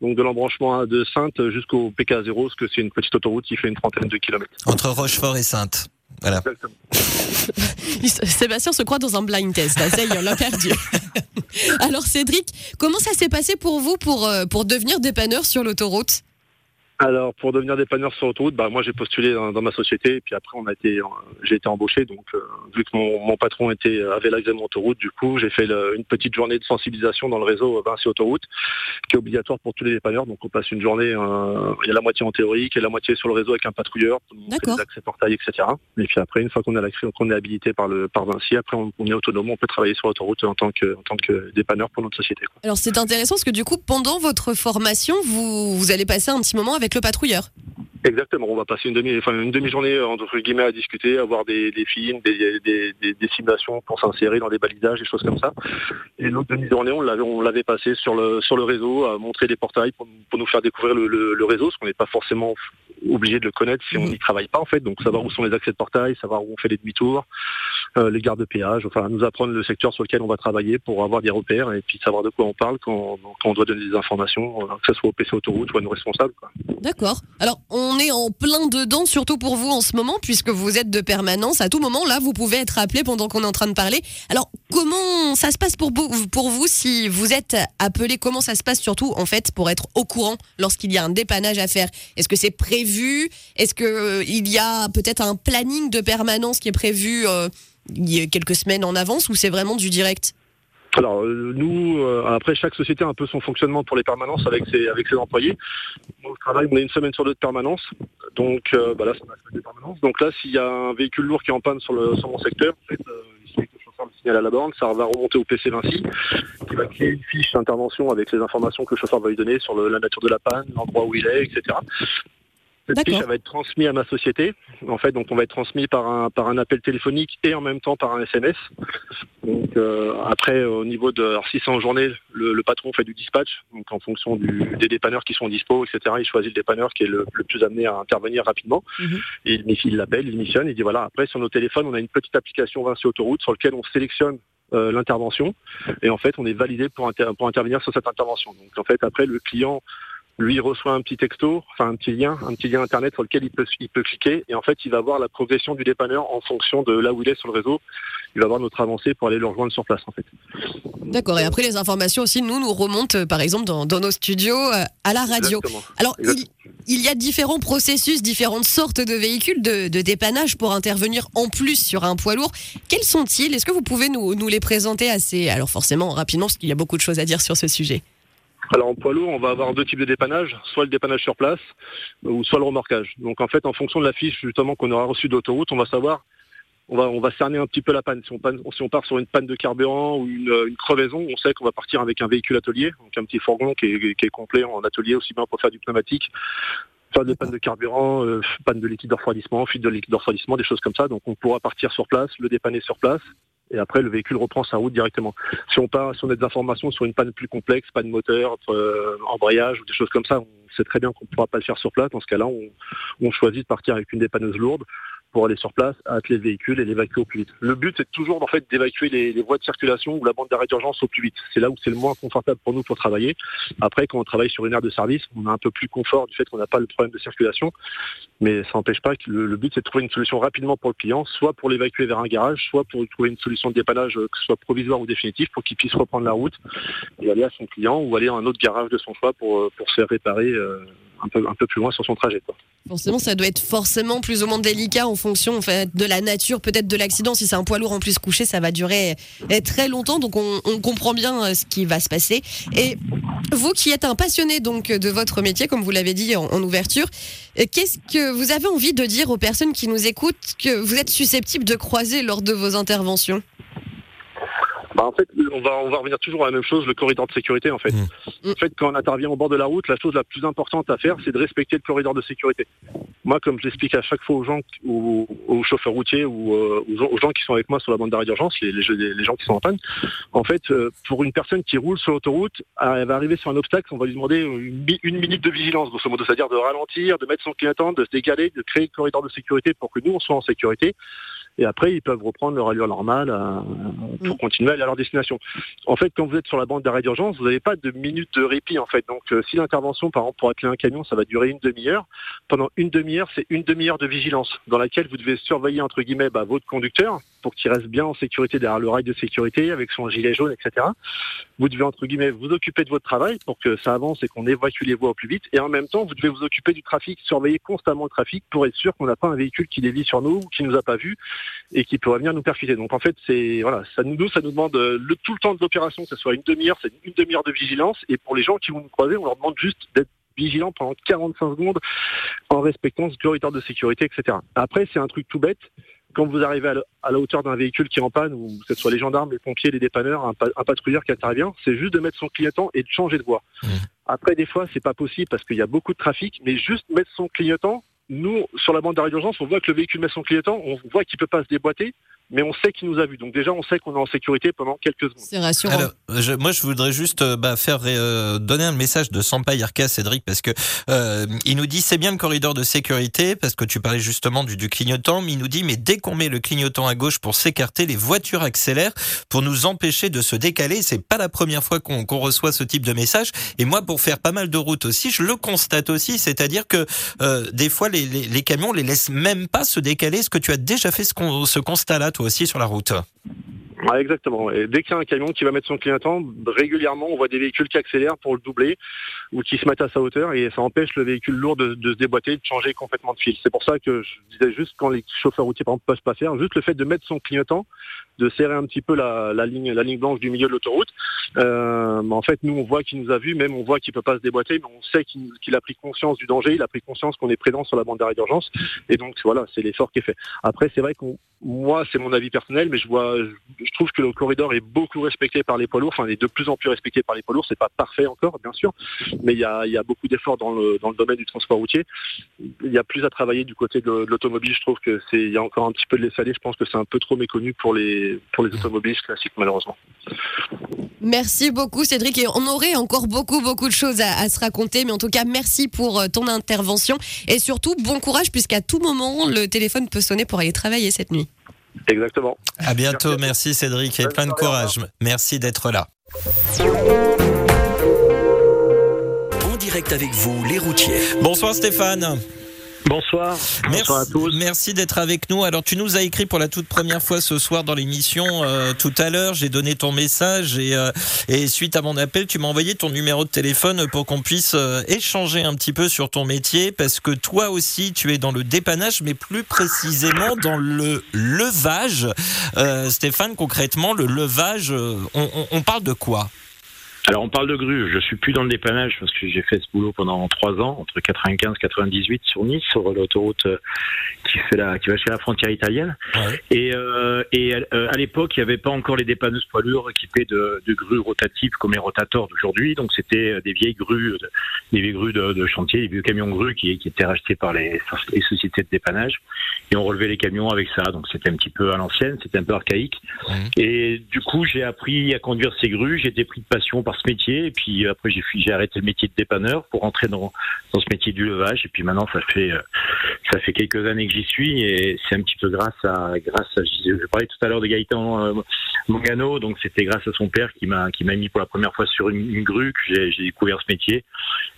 Donc de l'embranchement de Sainte jusqu'au PK0, parce que c'est une petite autoroute qui fait une trentaine de kilomètres. Entre Rochefort et Sainte. Voilà. Sébastien se croit dans un blind test. Là. Ça y est, on l'a perdu. Alors Cédric, comment ça s'est passé pour vous pour, euh, pour devenir dépanneur sur l'autoroute? Alors pour devenir dépanneur sur autoroute, bah moi j'ai postulé dans, dans ma société et puis après on a été, euh, j'ai été embauché. Donc euh, vu que mon, mon patron était avait l'agrément autoroute, du coup j'ai fait le- une petite journée de sensibilisation dans le réseau Vinci Autoroute, qui est obligatoire pour tous les dépanneurs. Donc on passe une journée, euh, il y a la moitié en théorique et la moitié sur le réseau avec un patrouilleur, D'accord. les accès portail, etc. Et puis après une fois qu'on a l'accès, qu'on est habilité par le par Vinci, après on, on est autonome, on peut travailler sur l'autoroute en tant que en tant que dépanneur pour notre société. quoi. Alors c'est intéressant parce que du coup, pendant votre formation, vous, vous allez passer un petit moment avec le patrouilleur. Exactement, on va passer une demi-journée entre guillemets à discuter, à voir des, films, des, des, simulations pour s'insérer dans des balisages, des choses comme ça. Et l'autre demi-journée, on l'avait, passé sur le réseau, à montrer des portails pour, nous faire découvrir le, réseau, parce qu'on n'est pas forcément obligé de le connaître si on n'y travaille pas en fait. Donc savoir où sont les accès de portail, savoir où on fait les demi-tours, euh, les gardes de péage, enfin nous apprendre le secteur sur lequel on va travailler pour avoir des repères et puis savoir de quoi on parle quand, on doit donner des informations, euh, que ce soit au PC autoroute ou à nos responsables. D'accord. Alors on est en plein dedans, surtout pour vous en ce moment, puisque vous êtes de permanence. À tout moment, là, vous pouvez être appelé pendant qu'on est en train de parler. Alors comment ça se passe pour vous, pour vous si vous êtes appelé? Comment ça se passe surtout en fait pour être au courant lorsqu'il y a un dépannage à faire? Est-ce que c'est prévu? Est-ce que euh, y a peut-être un planning de permanence qui est prévu euh, quelques semaines en avance ou c'est vraiment du direct? Alors euh, nous, euh, après chaque société a un peu son fonctionnement pour les permanences avec ses avec ses employés. Au travail, on a une semaine sur deux de permanence, donc euh, bah là c'est semaine de. Donc là, s'il y a un véhicule lourd qui est en panne sur le sur mon secteur, en fait, euh, il suffit que le chauffeur le signale à la borne, ça va remonter au PC Vinci, qui va créer une fiche d'intervention avec les informations que le chauffeur va lui donner sur la nature de la panne, l'endroit où il est, etc. Cette fiche elle va être transmise à ma société. En fait, donc on va être transmis par un par un appel téléphonique et en même temps par un SMS. Donc euh, après, euh, au niveau de, alors si c'est en journée, le, le patron fait du dispatch, donc en fonction du, des dépanneurs qui sont dispo, etc. Il choisit le dépanneur qui est le, le plus amené à intervenir rapidement. Et il, il l'appelle, il missionne, il dit voilà. Après sur nos téléphones, on a une petite application Vinci Autoroute sur laquelle on sélectionne euh, l'intervention et en fait on est validé pour, inter- pour intervenir sur cette intervention. Donc en fait après le client lui il reçoit un petit texto, enfin un petit lien, un petit lien internet sur lequel il peut, il peut cliquer et en fait il va voir la progression du dépanneur en fonction de là où il est sur le réseau. Il va voir notre avancée pour aller le rejoindre sur place en fait. D'accord. Et après les informations aussi, nous nous remontent euh, par exemple dans, dans nos studios euh, à la radio. Exactement. Alors, il, y a différents processus, différentes sortes de véhicules de, de dépannage pour intervenir en plus sur un poids lourd. Quels sont-ils? Est-ce que vous pouvez nous, nous les présenter assez, alors forcément rapidement, parce qu'il y a beaucoup de choses à dire sur ce sujet? Alors en poids lourd, on va avoir deux types de dépannage, soit le dépannage sur place euh, ou soit le remorquage. Donc en fait, en fonction de la fiche justement qu'on aura reçue d'autoroute, on va savoir, on va, on va cerner un petit peu la panne. Si on, panne- part sur une panne de carburant ou une, crevaison, on sait qu'on va partir avec un véhicule atelier, donc un petit fourgon qui est, complet en atelier aussi bien pour faire du pneumatique, faire des pannes de carburant, euh, panne de liquide de refroidissement, fuite de liquide de refroidissement, des choses comme ça. Donc on pourra partir sur place, le dépanner sur place. Et après, le véhicule reprend sa route directement. Si on part, si on a des informations sur une panne plus complexe, panne moteur, euh, embrayage ou des choses comme ça, sait très bien qu'on ne pourra pas le faire sur place. Dans ce cas-là, on, choisit de partir avec une dépanneuse lourde pour aller sur place, atteler le véhicule et l'évacuer au plus vite. Le but, c'est toujours en fait d'évacuer les, voies de circulation ou la bande d'arrêt d'urgence au plus vite. C'est là où c'est le moins confortable pour nous pour travailler. Après, quand on travaille sur une aire de service, on a un peu plus confort du fait qu'on n'a pas le problème de circulation, mais ça n'empêche pas que le, but, c'est de trouver une solution rapidement pour le client, soit pour l'évacuer vers un garage, soit pour trouver une solution de dépannage, euh, que ce soit provisoire ou définitif, pour qu'il puisse reprendre la route et aller à son client ou aller à un autre garage de son choix pour, euh, pour se faire réparer un peu, un peu plus loin sur son trajet. Forcément, ça doit être forcément plus ou moins délicat en fonction en fait, de la nature, peut-être de l'accident. Si c'est un poids lourd en plus couché, ça va durer eh, très longtemps. Donc, on, on comprend bien euh, ce qui va se passer. Et vous qui êtes un passionné donc de votre métier, comme vous l'avez dit en, en ouverture, euh, qu'est-ce que vous avez envie de dire aux personnes qui nous écoutent que vous êtes susceptibles de croiser lors de vos interventions? Bah, en fait, on va, on va revenir toujours à la même chose, le corridor de sécurité, en fait. Mmh. En fait, quand on intervient au bord de la route, la chose la plus importante à faire, c'est de respecter le corridor de sécurité. Moi, comme je l'explique à chaque fois aux gens, aux, aux chauffeurs routiers ou euh, aux, gens- qui sont avec moi sur la bande d'arrêt d'urgence, les, les, les gens qui sont en panne, en fait, euh, pour une personne qui roule sur l'autoroute, elle va arriver sur un obstacle, on va lui demander une minute de vigilance, grosso modo, c'est-à-dire de ralentir, de mettre son clignotant, de se décaler, de créer le corridor de sécurité pour que nous, on soit en sécurité. Et après ils peuvent reprendre leur allure normale euh, pour continuer à aller à leur destination. En fait, quand vous êtes sur la bande d'arrêt d'urgence, vous n'avez pas de minutes de répit en fait. Donc euh, si l'intervention, par exemple, pour atteler un camion, ça va durer une demi-heure, pendant une demi-heure, c'est une demi-heure de vigilance dans laquelle vous devez surveiller entre guillemets bah, votre conducteur pour qu'il reste bien en sécurité derrière le rail de sécurité avec son gilet jaune, etc. Vous devez entre guillemets vous occuper de votre travail pour que ça avance et qu'on évacue les voies au plus vite. Et en même temps, vous devez vous occuper du trafic, surveiller constamment le trafic pour être sûr qu'on n'a pas un véhicule qui dévie sur nous ou qui nous a pas vu et qui pourrait venir nous percuter. Donc en fait, c'est voilà, ça nous ça nous demande euh, le, tout le temps de l'opération, que ce soit une demi-heure, c'est une demi-heure de vigilance. Et pour les gens qui vont nous croiser, on leur demande juste d'être vigilants pendant 45 secondes en respectant ce corridor de sécurité, etc. Après, c'est un truc tout bête quand vous arrivez à, la hauteur d'un véhicule qui est en panne, ou que ce soit les gendarmes, les pompiers, les dépanneurs, un, patrouilleur qui intervient, c'est juste de mettre son clignotant et de changer de voie. Mmh. Après, des fois, c'est pas possible parce qu'il y a beaucoup de trafic, mais juste mettre son clignotant, nous, sur la bande d'arrêt d'urgence, on voit que le véhicule met son clignotant, on voit qu'il peut pas se déboîter, mais on sait qu'il nous a vus. Donc déjà, on sait qu'on est en sécurité pendant quelques secondes. C'est rassurant. Alors, moi, je voudrais juste euh, bah, faire euh, donner un message de Sampa Yarka, Cédric, parce que euh, il nous dit c'est bien le corridor de sécurité, parce que tu parlais justement du, du clignotant, mais il nous dit mais dès qu'on met le clignotant à gauche pour s'écarter, les voitures accélèrent pour nous empêcher de se décaler. C'est pas la première fois qu'on reçoit ce type de message. Et moi, pour faire pas mal de routes aussi, je le constate aussi, c'est-à-dire que des fois les, les, les, camions les laissent même pas se décaler. Est-ce que tu as déjà fait ce, ce constat-là, aussi sur la route. Exactement. Et dès qu'il y a un camion qui va mettre son clignotant, régulièrement, on voit des véhicules qui accélèrent pour le doubler ou qui se mettent à sa hauteur et ça empêche le véhicule lourd de, se déboîter, de changer complètement de fil. C'est pour ça que je disais juste quand les chauffeurs routiers, par exemple, peuvent pas faire, juste le fait de mettre son clignotant, de serrer un petit peu la, ligne, la ligne blanche du milieu de l'autoroute. Euh, en fait, nous, on voit qu'il nous a vu, même on voit qu'il peut pas se déboîter, mais on sait qu'il a pris conscience du danger, il a pris conscience qu'on est présent sur la bande d'arrêt d'urgence, et donc voilà, c'est l'effort qui est fait. Après, c'est vrai qu'on moi, c'est mon avis personnel, mais je vois, trouve que le corridor est beaucoup respecté par les poids lourds, enfin, il est de plus en plus respecté par les poids lourds. C'est pas parfait encore, bien sûr, mais il y a, beaucoup d'efforts dans le, dans le domaine du transport routier. Il y a plus à travailler du côté de, l'automobile. Je trouve que c'est, il y a encore un petit peu de laisser aller. Je pense que c'est un peu trop méconnu pour les, pour les automobilistes classiques, malheureusement. Merci beaucoup, Cédric. Et on aurait encore beaucoup, beaucoup de choses à, à se raconter, mais en tout cas, merci pour euh, ton intervention et surtout bon courage, puisqu'à tout moment, le téléphone peut sonner pour aller travailler cette nuit. Exactement. À bientôt. Merci, Cédric et plein de courage. Merci d'être là. En direct avec vous, les routiers. Bonsoir Stéphane. Bonsoir. Merci, à tous. Merci d'être avec nous. Alors tu nous as écrit pour la toute première fois ce soir dans l'émission euh, tout à l'heure. J'ai donné ton message et, euh, et suite à mon appel, tu m'as envoyé ton numéro de téléphone pour qu'on puisse euh, échanger un petit peu sur ton métier parce que toi aussi tu es dans le dépannage, mais plus précisément dans le levage. Stéphane, concrètement, le levage, on, on parle de quoi? Alors on parle de grue. Je suis plus dans le dépannage parce que j'ai fait ce boulot pendant trois ans entre 95 et 98 sur Nice, sur l'autoroute euh, qui fait la qui va chez la frontière italienne. Et, euh, et euh, à l'époque, il n'y avait pas encore les dépanneuses poids lourds équipées de, de grues rotatives comme les rotators d'aujourd'hui. Donc c'était des vieilles grues, des vieilles grues de, de, chantier, des vieux camions grues qui, qui étaient rachetés par les, les, sociétés de dépannage. Et on relevait les camions avec ça. Donc c'était un petit peu à l'ancienne, c'était un peu archaïque. Et du coup, j'ai appris à conduire ces grues. J'ai été pris de passion par ce métier. Et puis après, j'ai, j'ai arrêté le métier de dépanneur pour rentrer dans, dans ce métier du levage. Et puis maintenant, ça fait, euh, ça fait quelques années que j'y suis. Et c'est un petit peu grâce à, grâce à, je parlais tout à l'heure de Gaëtan euh, Mongano. Donc c'était grâce à son père qui m'a, qui m'a mis pour la première fois sur une, grue que j'ai, j'ai découvert ce métier.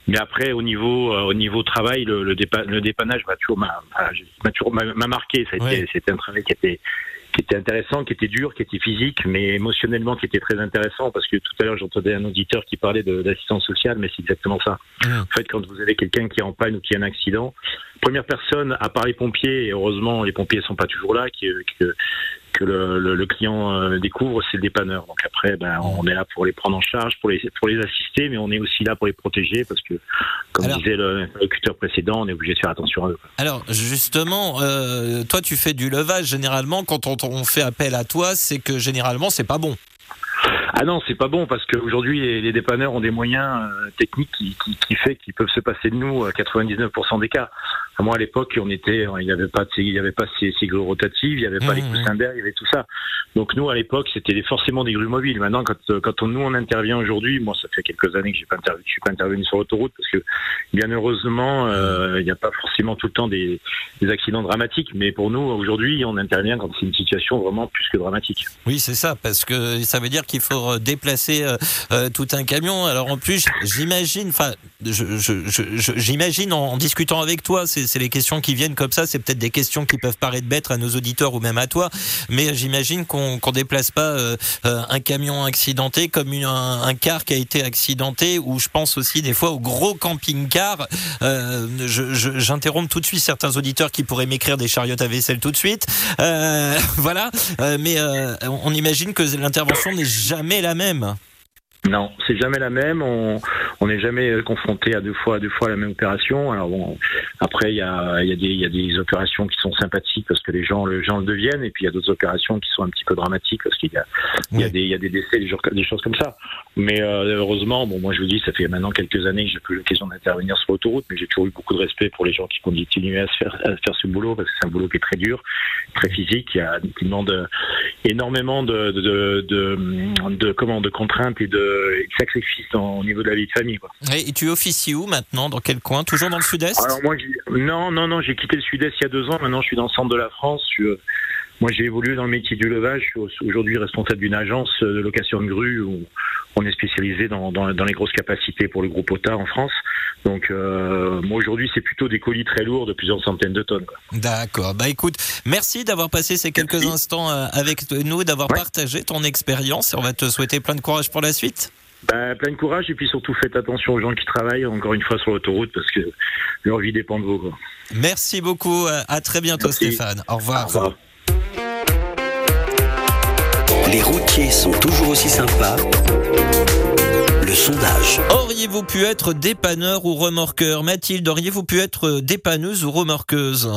Mais après, au niveau, euh, au niveau travail, le, le, dépannage m'a toujours, m'a, m'a, marqué. C'était un travail qui était, qui était intéressant, qui était dur, qui était physique, mais émotionnellement qui était très intéressant parce que tout à l'heure j'entendais un auditeur qui parlait d'assistance sociale, mais c'est exactement ça. En fait, quand vous avez quelqu'un qui est en panne ou qui a un accident, première personne, à part les pompiers, et heureusement les pompiers sont pas toujours là, qui, que, que le, le, client euh, découvre, c'est le dépanneur. Donc après, ben, on est là pour les prendre en charge, pour les, pour les assister, mais on est aussi là pour les protéger parce que, comme disait le locuteur précédent, on est obligé de faire attention à eux. Alors justement, euh, toi tu fais du levage. Généralement, quand on, on fait appel à toi, c'est que généralement c'est pas bon. Ah non, c'est pas bon parce qu'aujourd'hui les, dépanneurs ont des moyens euh, techniques qui, qui, qui, fait qu'ils peuvent se passer de nous à 99% des cas. Moi, à l'époque, on était, il n'y avait pas, il y avait pas ces, ces grues rotatives, il n'y avait pas Mmh, les coussins d'air, il y avait tout ça. Donc nous, à l'époque, c'était forcément des grues mobiles. Maintenant, quand, quand on, nous on intervient aujourd'hui, moi, ça fait quelques années que j'ai pas intervenu, je suis pas intervenu sur l'autoroute parce que, bien heureusement, euh, il n'y a pas forcément tout le temps des, des accidents dramatiques. Mais pour nous, aujourd'hui, on intervient quand c'est une situation vraiment plus que dramatique. Oui, c'est ça, parce que ça veut dire qu'il faut déplacer euh, euh, tout un camion. Alors en plus, j'imagine, enfin, j'imagine en, en, discutant avec toi, c'est les questions qui viennent comme ça, c'est peut-être des questions qui peuvent paraître bêtes à nos auditeurs ou même à toi, mais j'imagine qu'on qu'on déplace pas euh, un camion accidenté comme un, un, car qui a été accidenté, ou je pense aussi des fois au gros camping-car. J'interromps tout de suite certains auditeurs qui pourraient m'écrire des chariots à vaisselle tout de suite. voilà, mais on imagine que l'intervention n'est jamais la même. Non, c'est jamais la même. On n'est jamais confronté à deux fois, à deux fois la même opération. Alors bon, après il y a, y, a y a, des opérations qui sont sympathiques parce que les gens, les gens le deviennent, et puis il y a d'autres opérations qui sont un petit peu dramatiques parce qu'il y a, oui. y, a des, y a des décès, des, des choses comme ça. Mais euh, heureusement, bon, moi je vous dis, ça fait maintenant quelques années que j'ai plus l'occasion d'intervenir sur l'autoroute, mais j'ai toujours eu beaucoup de respect pour les gens qui continuent à se faire, à faire ce boulot parce que c'est un boulot qui est très dur, très physique, il y a, qui demande énormément de, de, de, de, de comment, de contraintes et de sacrifice dans, au niveau de la vie de famille. Quoi. Et tu officies où maintenant? Dans quel coin? Toujours dans le sud-est? Alors moi, non, non, non, j'ai quitté le sud-est il y a deux ans. Maintenant, je suis dans le centre de la France. Je, moi, j'ai évolué dans le métier du levage. Je suis aujourd'hui responsable d'une agence de location de grues où on est spécialisé dans, dans, dans les grosses capacités pour le groupe OTA en France. Donc, euh, moi, aujourd'hui, c'est plutôt des colis très lourds de plusieurs centaines de tonnes. D'accord. Bah écoute, merci d'avoir passé ces quelques merci. instants avec nous, d'avoir ouais. partagé ton expérience. On va te souhaiter plein de courage pour la suite. Ben, plein de courage et puis surtout faites attention aux gens qui travaillent encore une fois sur l'autoroute parce que leur vie dépend de vous. Quoi. Merci beaucoup. À très bientôt Merci. Stéphane. Au revoir. Au revoir. Les routiers sont toujours aussi sympas. Le sondage. Auriez-vous pu être dépanneur ou remorqueur? Mathilde, auriez-vous pu être dépanneuse ou remorqueuse?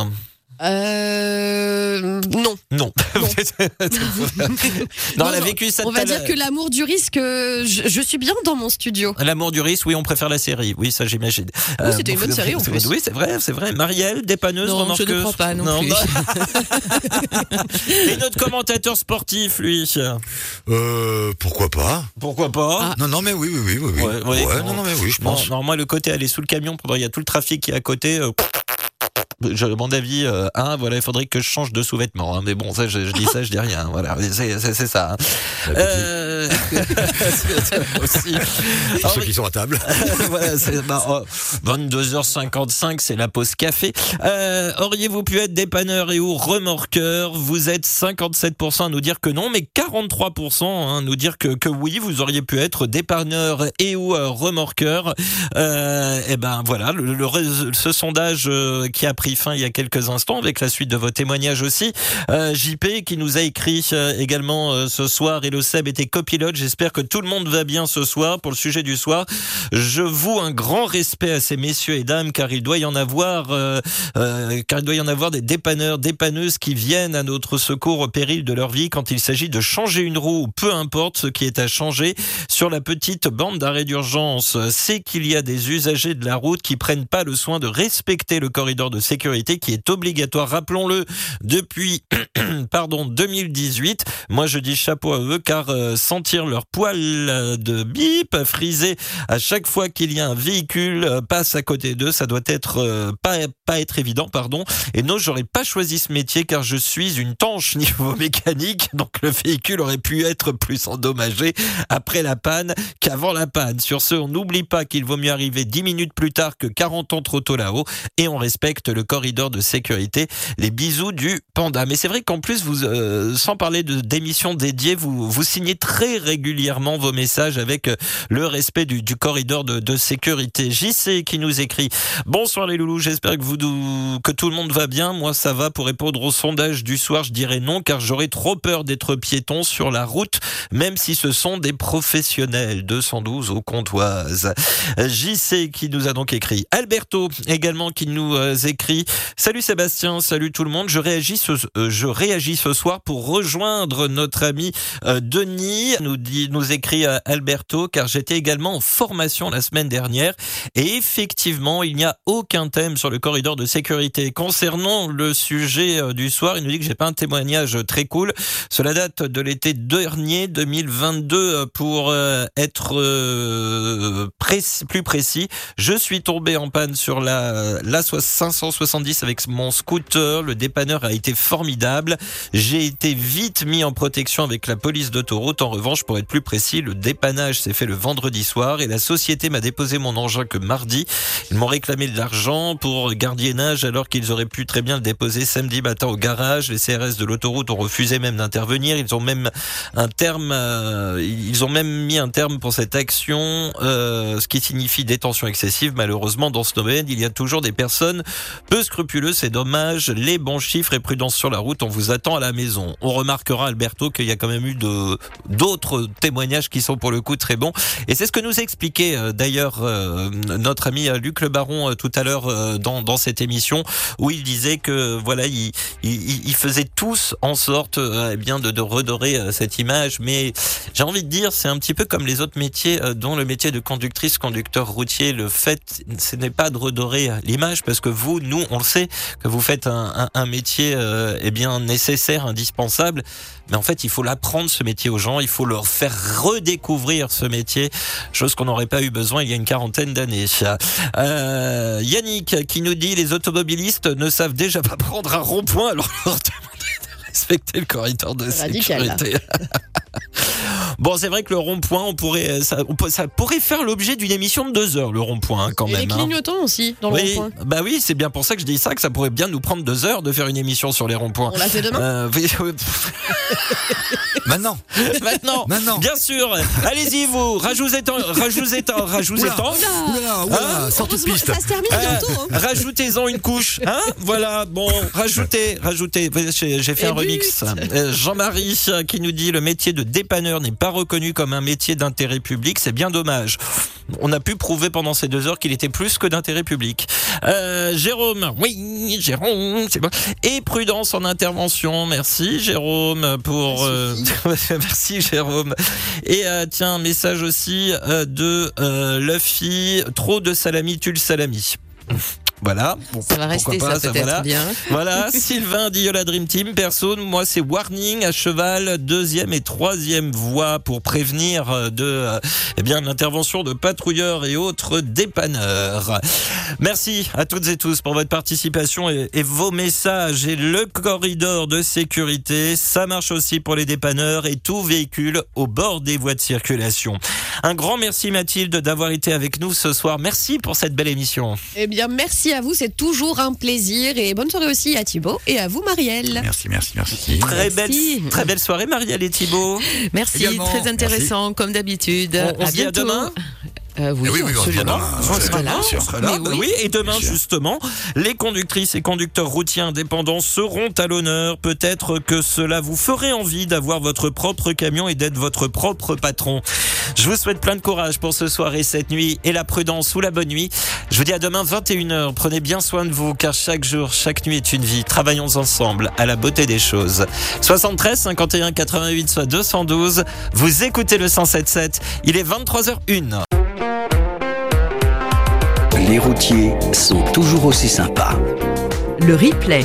Euh, non. Non. Non. non, elle a vécu ça. On va dire que l'amour du risque, je, je, suis bien dans mon studio. L'amour du risque, oui, on préfère la série. Oui, ça j'imagine. Oui, c'était une bonne série en plus. Oui, c'est vrai, c'est vrai. Marielle, dépanneuse, non, remorqueuse. Je ne crois pas non, non plus. Et notre commentateur sportif, lui. Euh, pourquoi pas? Pourquoi pas? Ah. Non, non, mais oui, oui, oui, oui. Ouais, ouais, ouais non, non, mais oui, je pense. Non, moi, le côté aller sous le camion pendant il y a tout le trafic qui est à côté. Euh, je, mon avis, euh, hein, voilà, il faudrait que je change de sous-vêtements. Hein, mais bon, ça, je, je, dis ça, je dis rien. Voilà, c'est ça. Hein. Euh... aussi. Pour ceux qui sont à table. voilà, bah, oh, 22h55, c'est la pause café. Euh, Auriez-vous pu être dépanneur et ou remorqueur? Vous êtes 57% à nous dire que non, mais 43% à hein, nous dire que, que oui, vous auriez pu être dépanneur et ou euh, remorqueur. Euh, et ben voilà, le, le, ce sondage qui a pris fin il y a quelques instants avec la suite de vos témoignages aussi. Euh, JP qui nous a écrit euh, également euh, ce soir et le Seb était copilote. J'espère que tout le monde va bien ce soir pour le sujet du soir. Je voue un grand respect à ces messieurs et dames car il doit y en avoir car il doit y en avoir des dépanneurs, dépanneuses qui viennent à notre secours au péril de leur vie quand il s'agit de changer une roue ou peu importe ce qui est à changer sur la petite bande d'arrêt d'urgence. C'est qu'il y a des usagers de la route qui prennent pas le soin de respecter le corridor de sécurité qui est obligatoire, rappelons-le, depuis pardon 2018. Moi je dis chapeau à eux car euh, sentir leur poil de bip frisé à chaque fois qu'il y a un véhicule euh, passe à côté d'eux, ça doit être euh, pas pas être évident, pardon. Et non, j'aurais pas choisi ce métier car je suis une tanche niveau mécanique, donc le véhicule aurait pu être plus endommagé après la panne qu'avant la panne. Sur ce, on n'oublie pas qu'il vaut mieux arriver 10 minutes plus tard que 40 ans trop tôt là-haut et on respecte le corridor de sécurité. Les bisous du panda. Mais c'est vrai qu'en plus, vous, euh, sans parler de d'émissions dédiées, vous, vous signez très régulièrement vos messages avec euh, le respect du, du corridor de, de, sécurité. JC qui nous écrit Bonsoir les loulous, j'espère que, vous, que tout le monde va bien. Moi, ça va. Pour répondre au sondage du soir, je dirais non, car j'aurais trop peur d'être piéton sur la route, même si ce sont des professionnels. 212 au comptoise. JC qui nous a donc écrit. Alberto également qui nous écrit Salut Sébastien, salut tout le monde. Je réagis ce, euh, je réagis ce soir pour rejoindre notre ami euh, Denis. Nous dit, nous écrit euh, Alberto, car j'étais également en formation la semaine dernière et effectivement, il n'y a aucun thème sur le corridor de sécurité. Concernant le sujet du soir, il nous dit que j'ai pas un témoignage très cool. Cela date de l'été dernier, 2022, euh, pour être plus précis. Je suis tombé en panne sur la, la so- 570 avec mon scooter. Le dépanneur a été formidable. J'ai été vite mis en protection avec la police d'autoroute. En revanche, pour être plus précis, le dépannage s'est fait le vendredi soir et la société m'a déposé mon engin que mardi. Ils m'ont réclamé de l'argent pour gardiennage alors qu'ils auraient pu très bien le déposer samedi matin au garage. Les CRS de l'autoroute ont refusé même d'intervenir. Ils ont même un terme, euh, ils ont même mis un terme pour cette action, euh, ce qui signifie détention excessive. Malheureusement, dans ce domaine, il y a toujours des personnes peu scrupuleuses. C'est dommage. Les bons chiffres et prudence sur la route. On vous attend à la maison. On remarquera, Alberto, qu'il y a quand même eu de d'autres témoignages qui sont pour le coup très bons. Et c'est ce que nous expliquait euh, d'ailleurs euh, notre ami euh, Luc Le Baron tout à l'heure dans, dans cette émission, où il disait que voilà, ils il, il faisaient tous en sorte eh bien de, de redorer cette image. Mais j'ai envie de dire, c'est un petit peu comme les autres métiers, dont le métier de conductrice, conducteur routier. Le fait, ce n'est pas de redorer l'image, parce que vous, nous, on le sait, que vous faites un, un, un métier euh, eh bien nécessaire, indispensable. Mais en fait, il faut l'apprendre ce métier aux gens, il faut leur faire redécouvrir ce métier, chose qu'on n'aurait pas eu besoin il y a une quarantaine d'années. Euh, Yannick qui nous dit les automobilistes ne savent déjà pas prendre un rond-point, alors leur demander de respecter le corridor de Radical, sécurité. Bon, c'est vrai que le rond-point, on pourrait, ça, on peut- ça pourrait faire l'objet d'une émission de deux heures, le rond-point, hein, quand Et même. les hein. clignotants aussi, dans le Oui, rond-point. bah oui, c'est bien pour ça que je dis ça, que ça pourrait bien nous prendre deux heures de faire une émission sur les ronds-points. On l'a fait demain Euh. Maintenant, Maintenant, Maintenant. bien sûr. Allez-y, vous, rajoutez-en, rajoutez-en, rajoutez-en. Hein sortie de piste. Ça se termine Euh, bientôt. hein. rajoutez-en une couche, hein Voilà, bon, rajoutez, rajoutez. J'ai fait Et un remix. Euh, Jean-Marie euh, qui nous dit le métier de dépanneur n'est pas reconnu comme un métier d'intérêt public, c'est bien dommage. On a pu prouver pendant ces deux heures qu'il était plus que d'intérêt public. Euh, Jérôme, oui, Jérôme, c'est bon. Et prudence en intervention, merci Jérôme pour. euh, merci Jérôme. Et euh, tiens, un message aussi euh, de euh, Luffy, trop de salami tue le salami. Voilà. Bon, Ça va rester pas, ça peut-être voilà. bien. Voilà, Sylvain dit la Dream Team. Perso, moi c'est Warning à cheval, deuxième et troisième voie pour prévenir euh, de euh, eh bien l'intervention de patrouilleurs et autres dépanneurs. Merci à toutes et tous pour votre participation et, et vos messages. Et le corridor de sécurité, ça marche aussi pour les dépanneurs et tout véhicule au bord des voies de circulation. Un grand merci Mathilde d'avoir été avec nous ce soir. Merci pour cette belle émission. Eh bien, merci à vous, c'est toujours un plaisir. Et bonne soirée aussi à Thibaut et à vous, Marielle. Merci, merci, merci. Très belle, très belle soirée Marielle et Thibaut. Merci, Également, très intéressant comme d'habitude. On- on se dit à bientôt. demain Euh, oui, Eh oui, oui, à absolument. On sera là. bien sûr. On sera là, Mais oui. oui. Et demain, justement, les conductrices et conducteurs routiers indépendants seront à l'honneur. Peut-être que cela vous ferait envie d'avoir votre propre camion et d'être votre propre patron. Je vous souhaite plein de courage pour ce soir et cette nuit et la prudence ou la bonne nuit. Je vous dis à demain 21h. Prenez bien soin de vous car chaque jour, chaque nuit est une vie. Travaillons ensemble à la beauté des choses. 73 51 88 soit 212. Vous écoutez le 1077. Il est 23h01. Les routiers sont toujours aussi sympas. Le replay,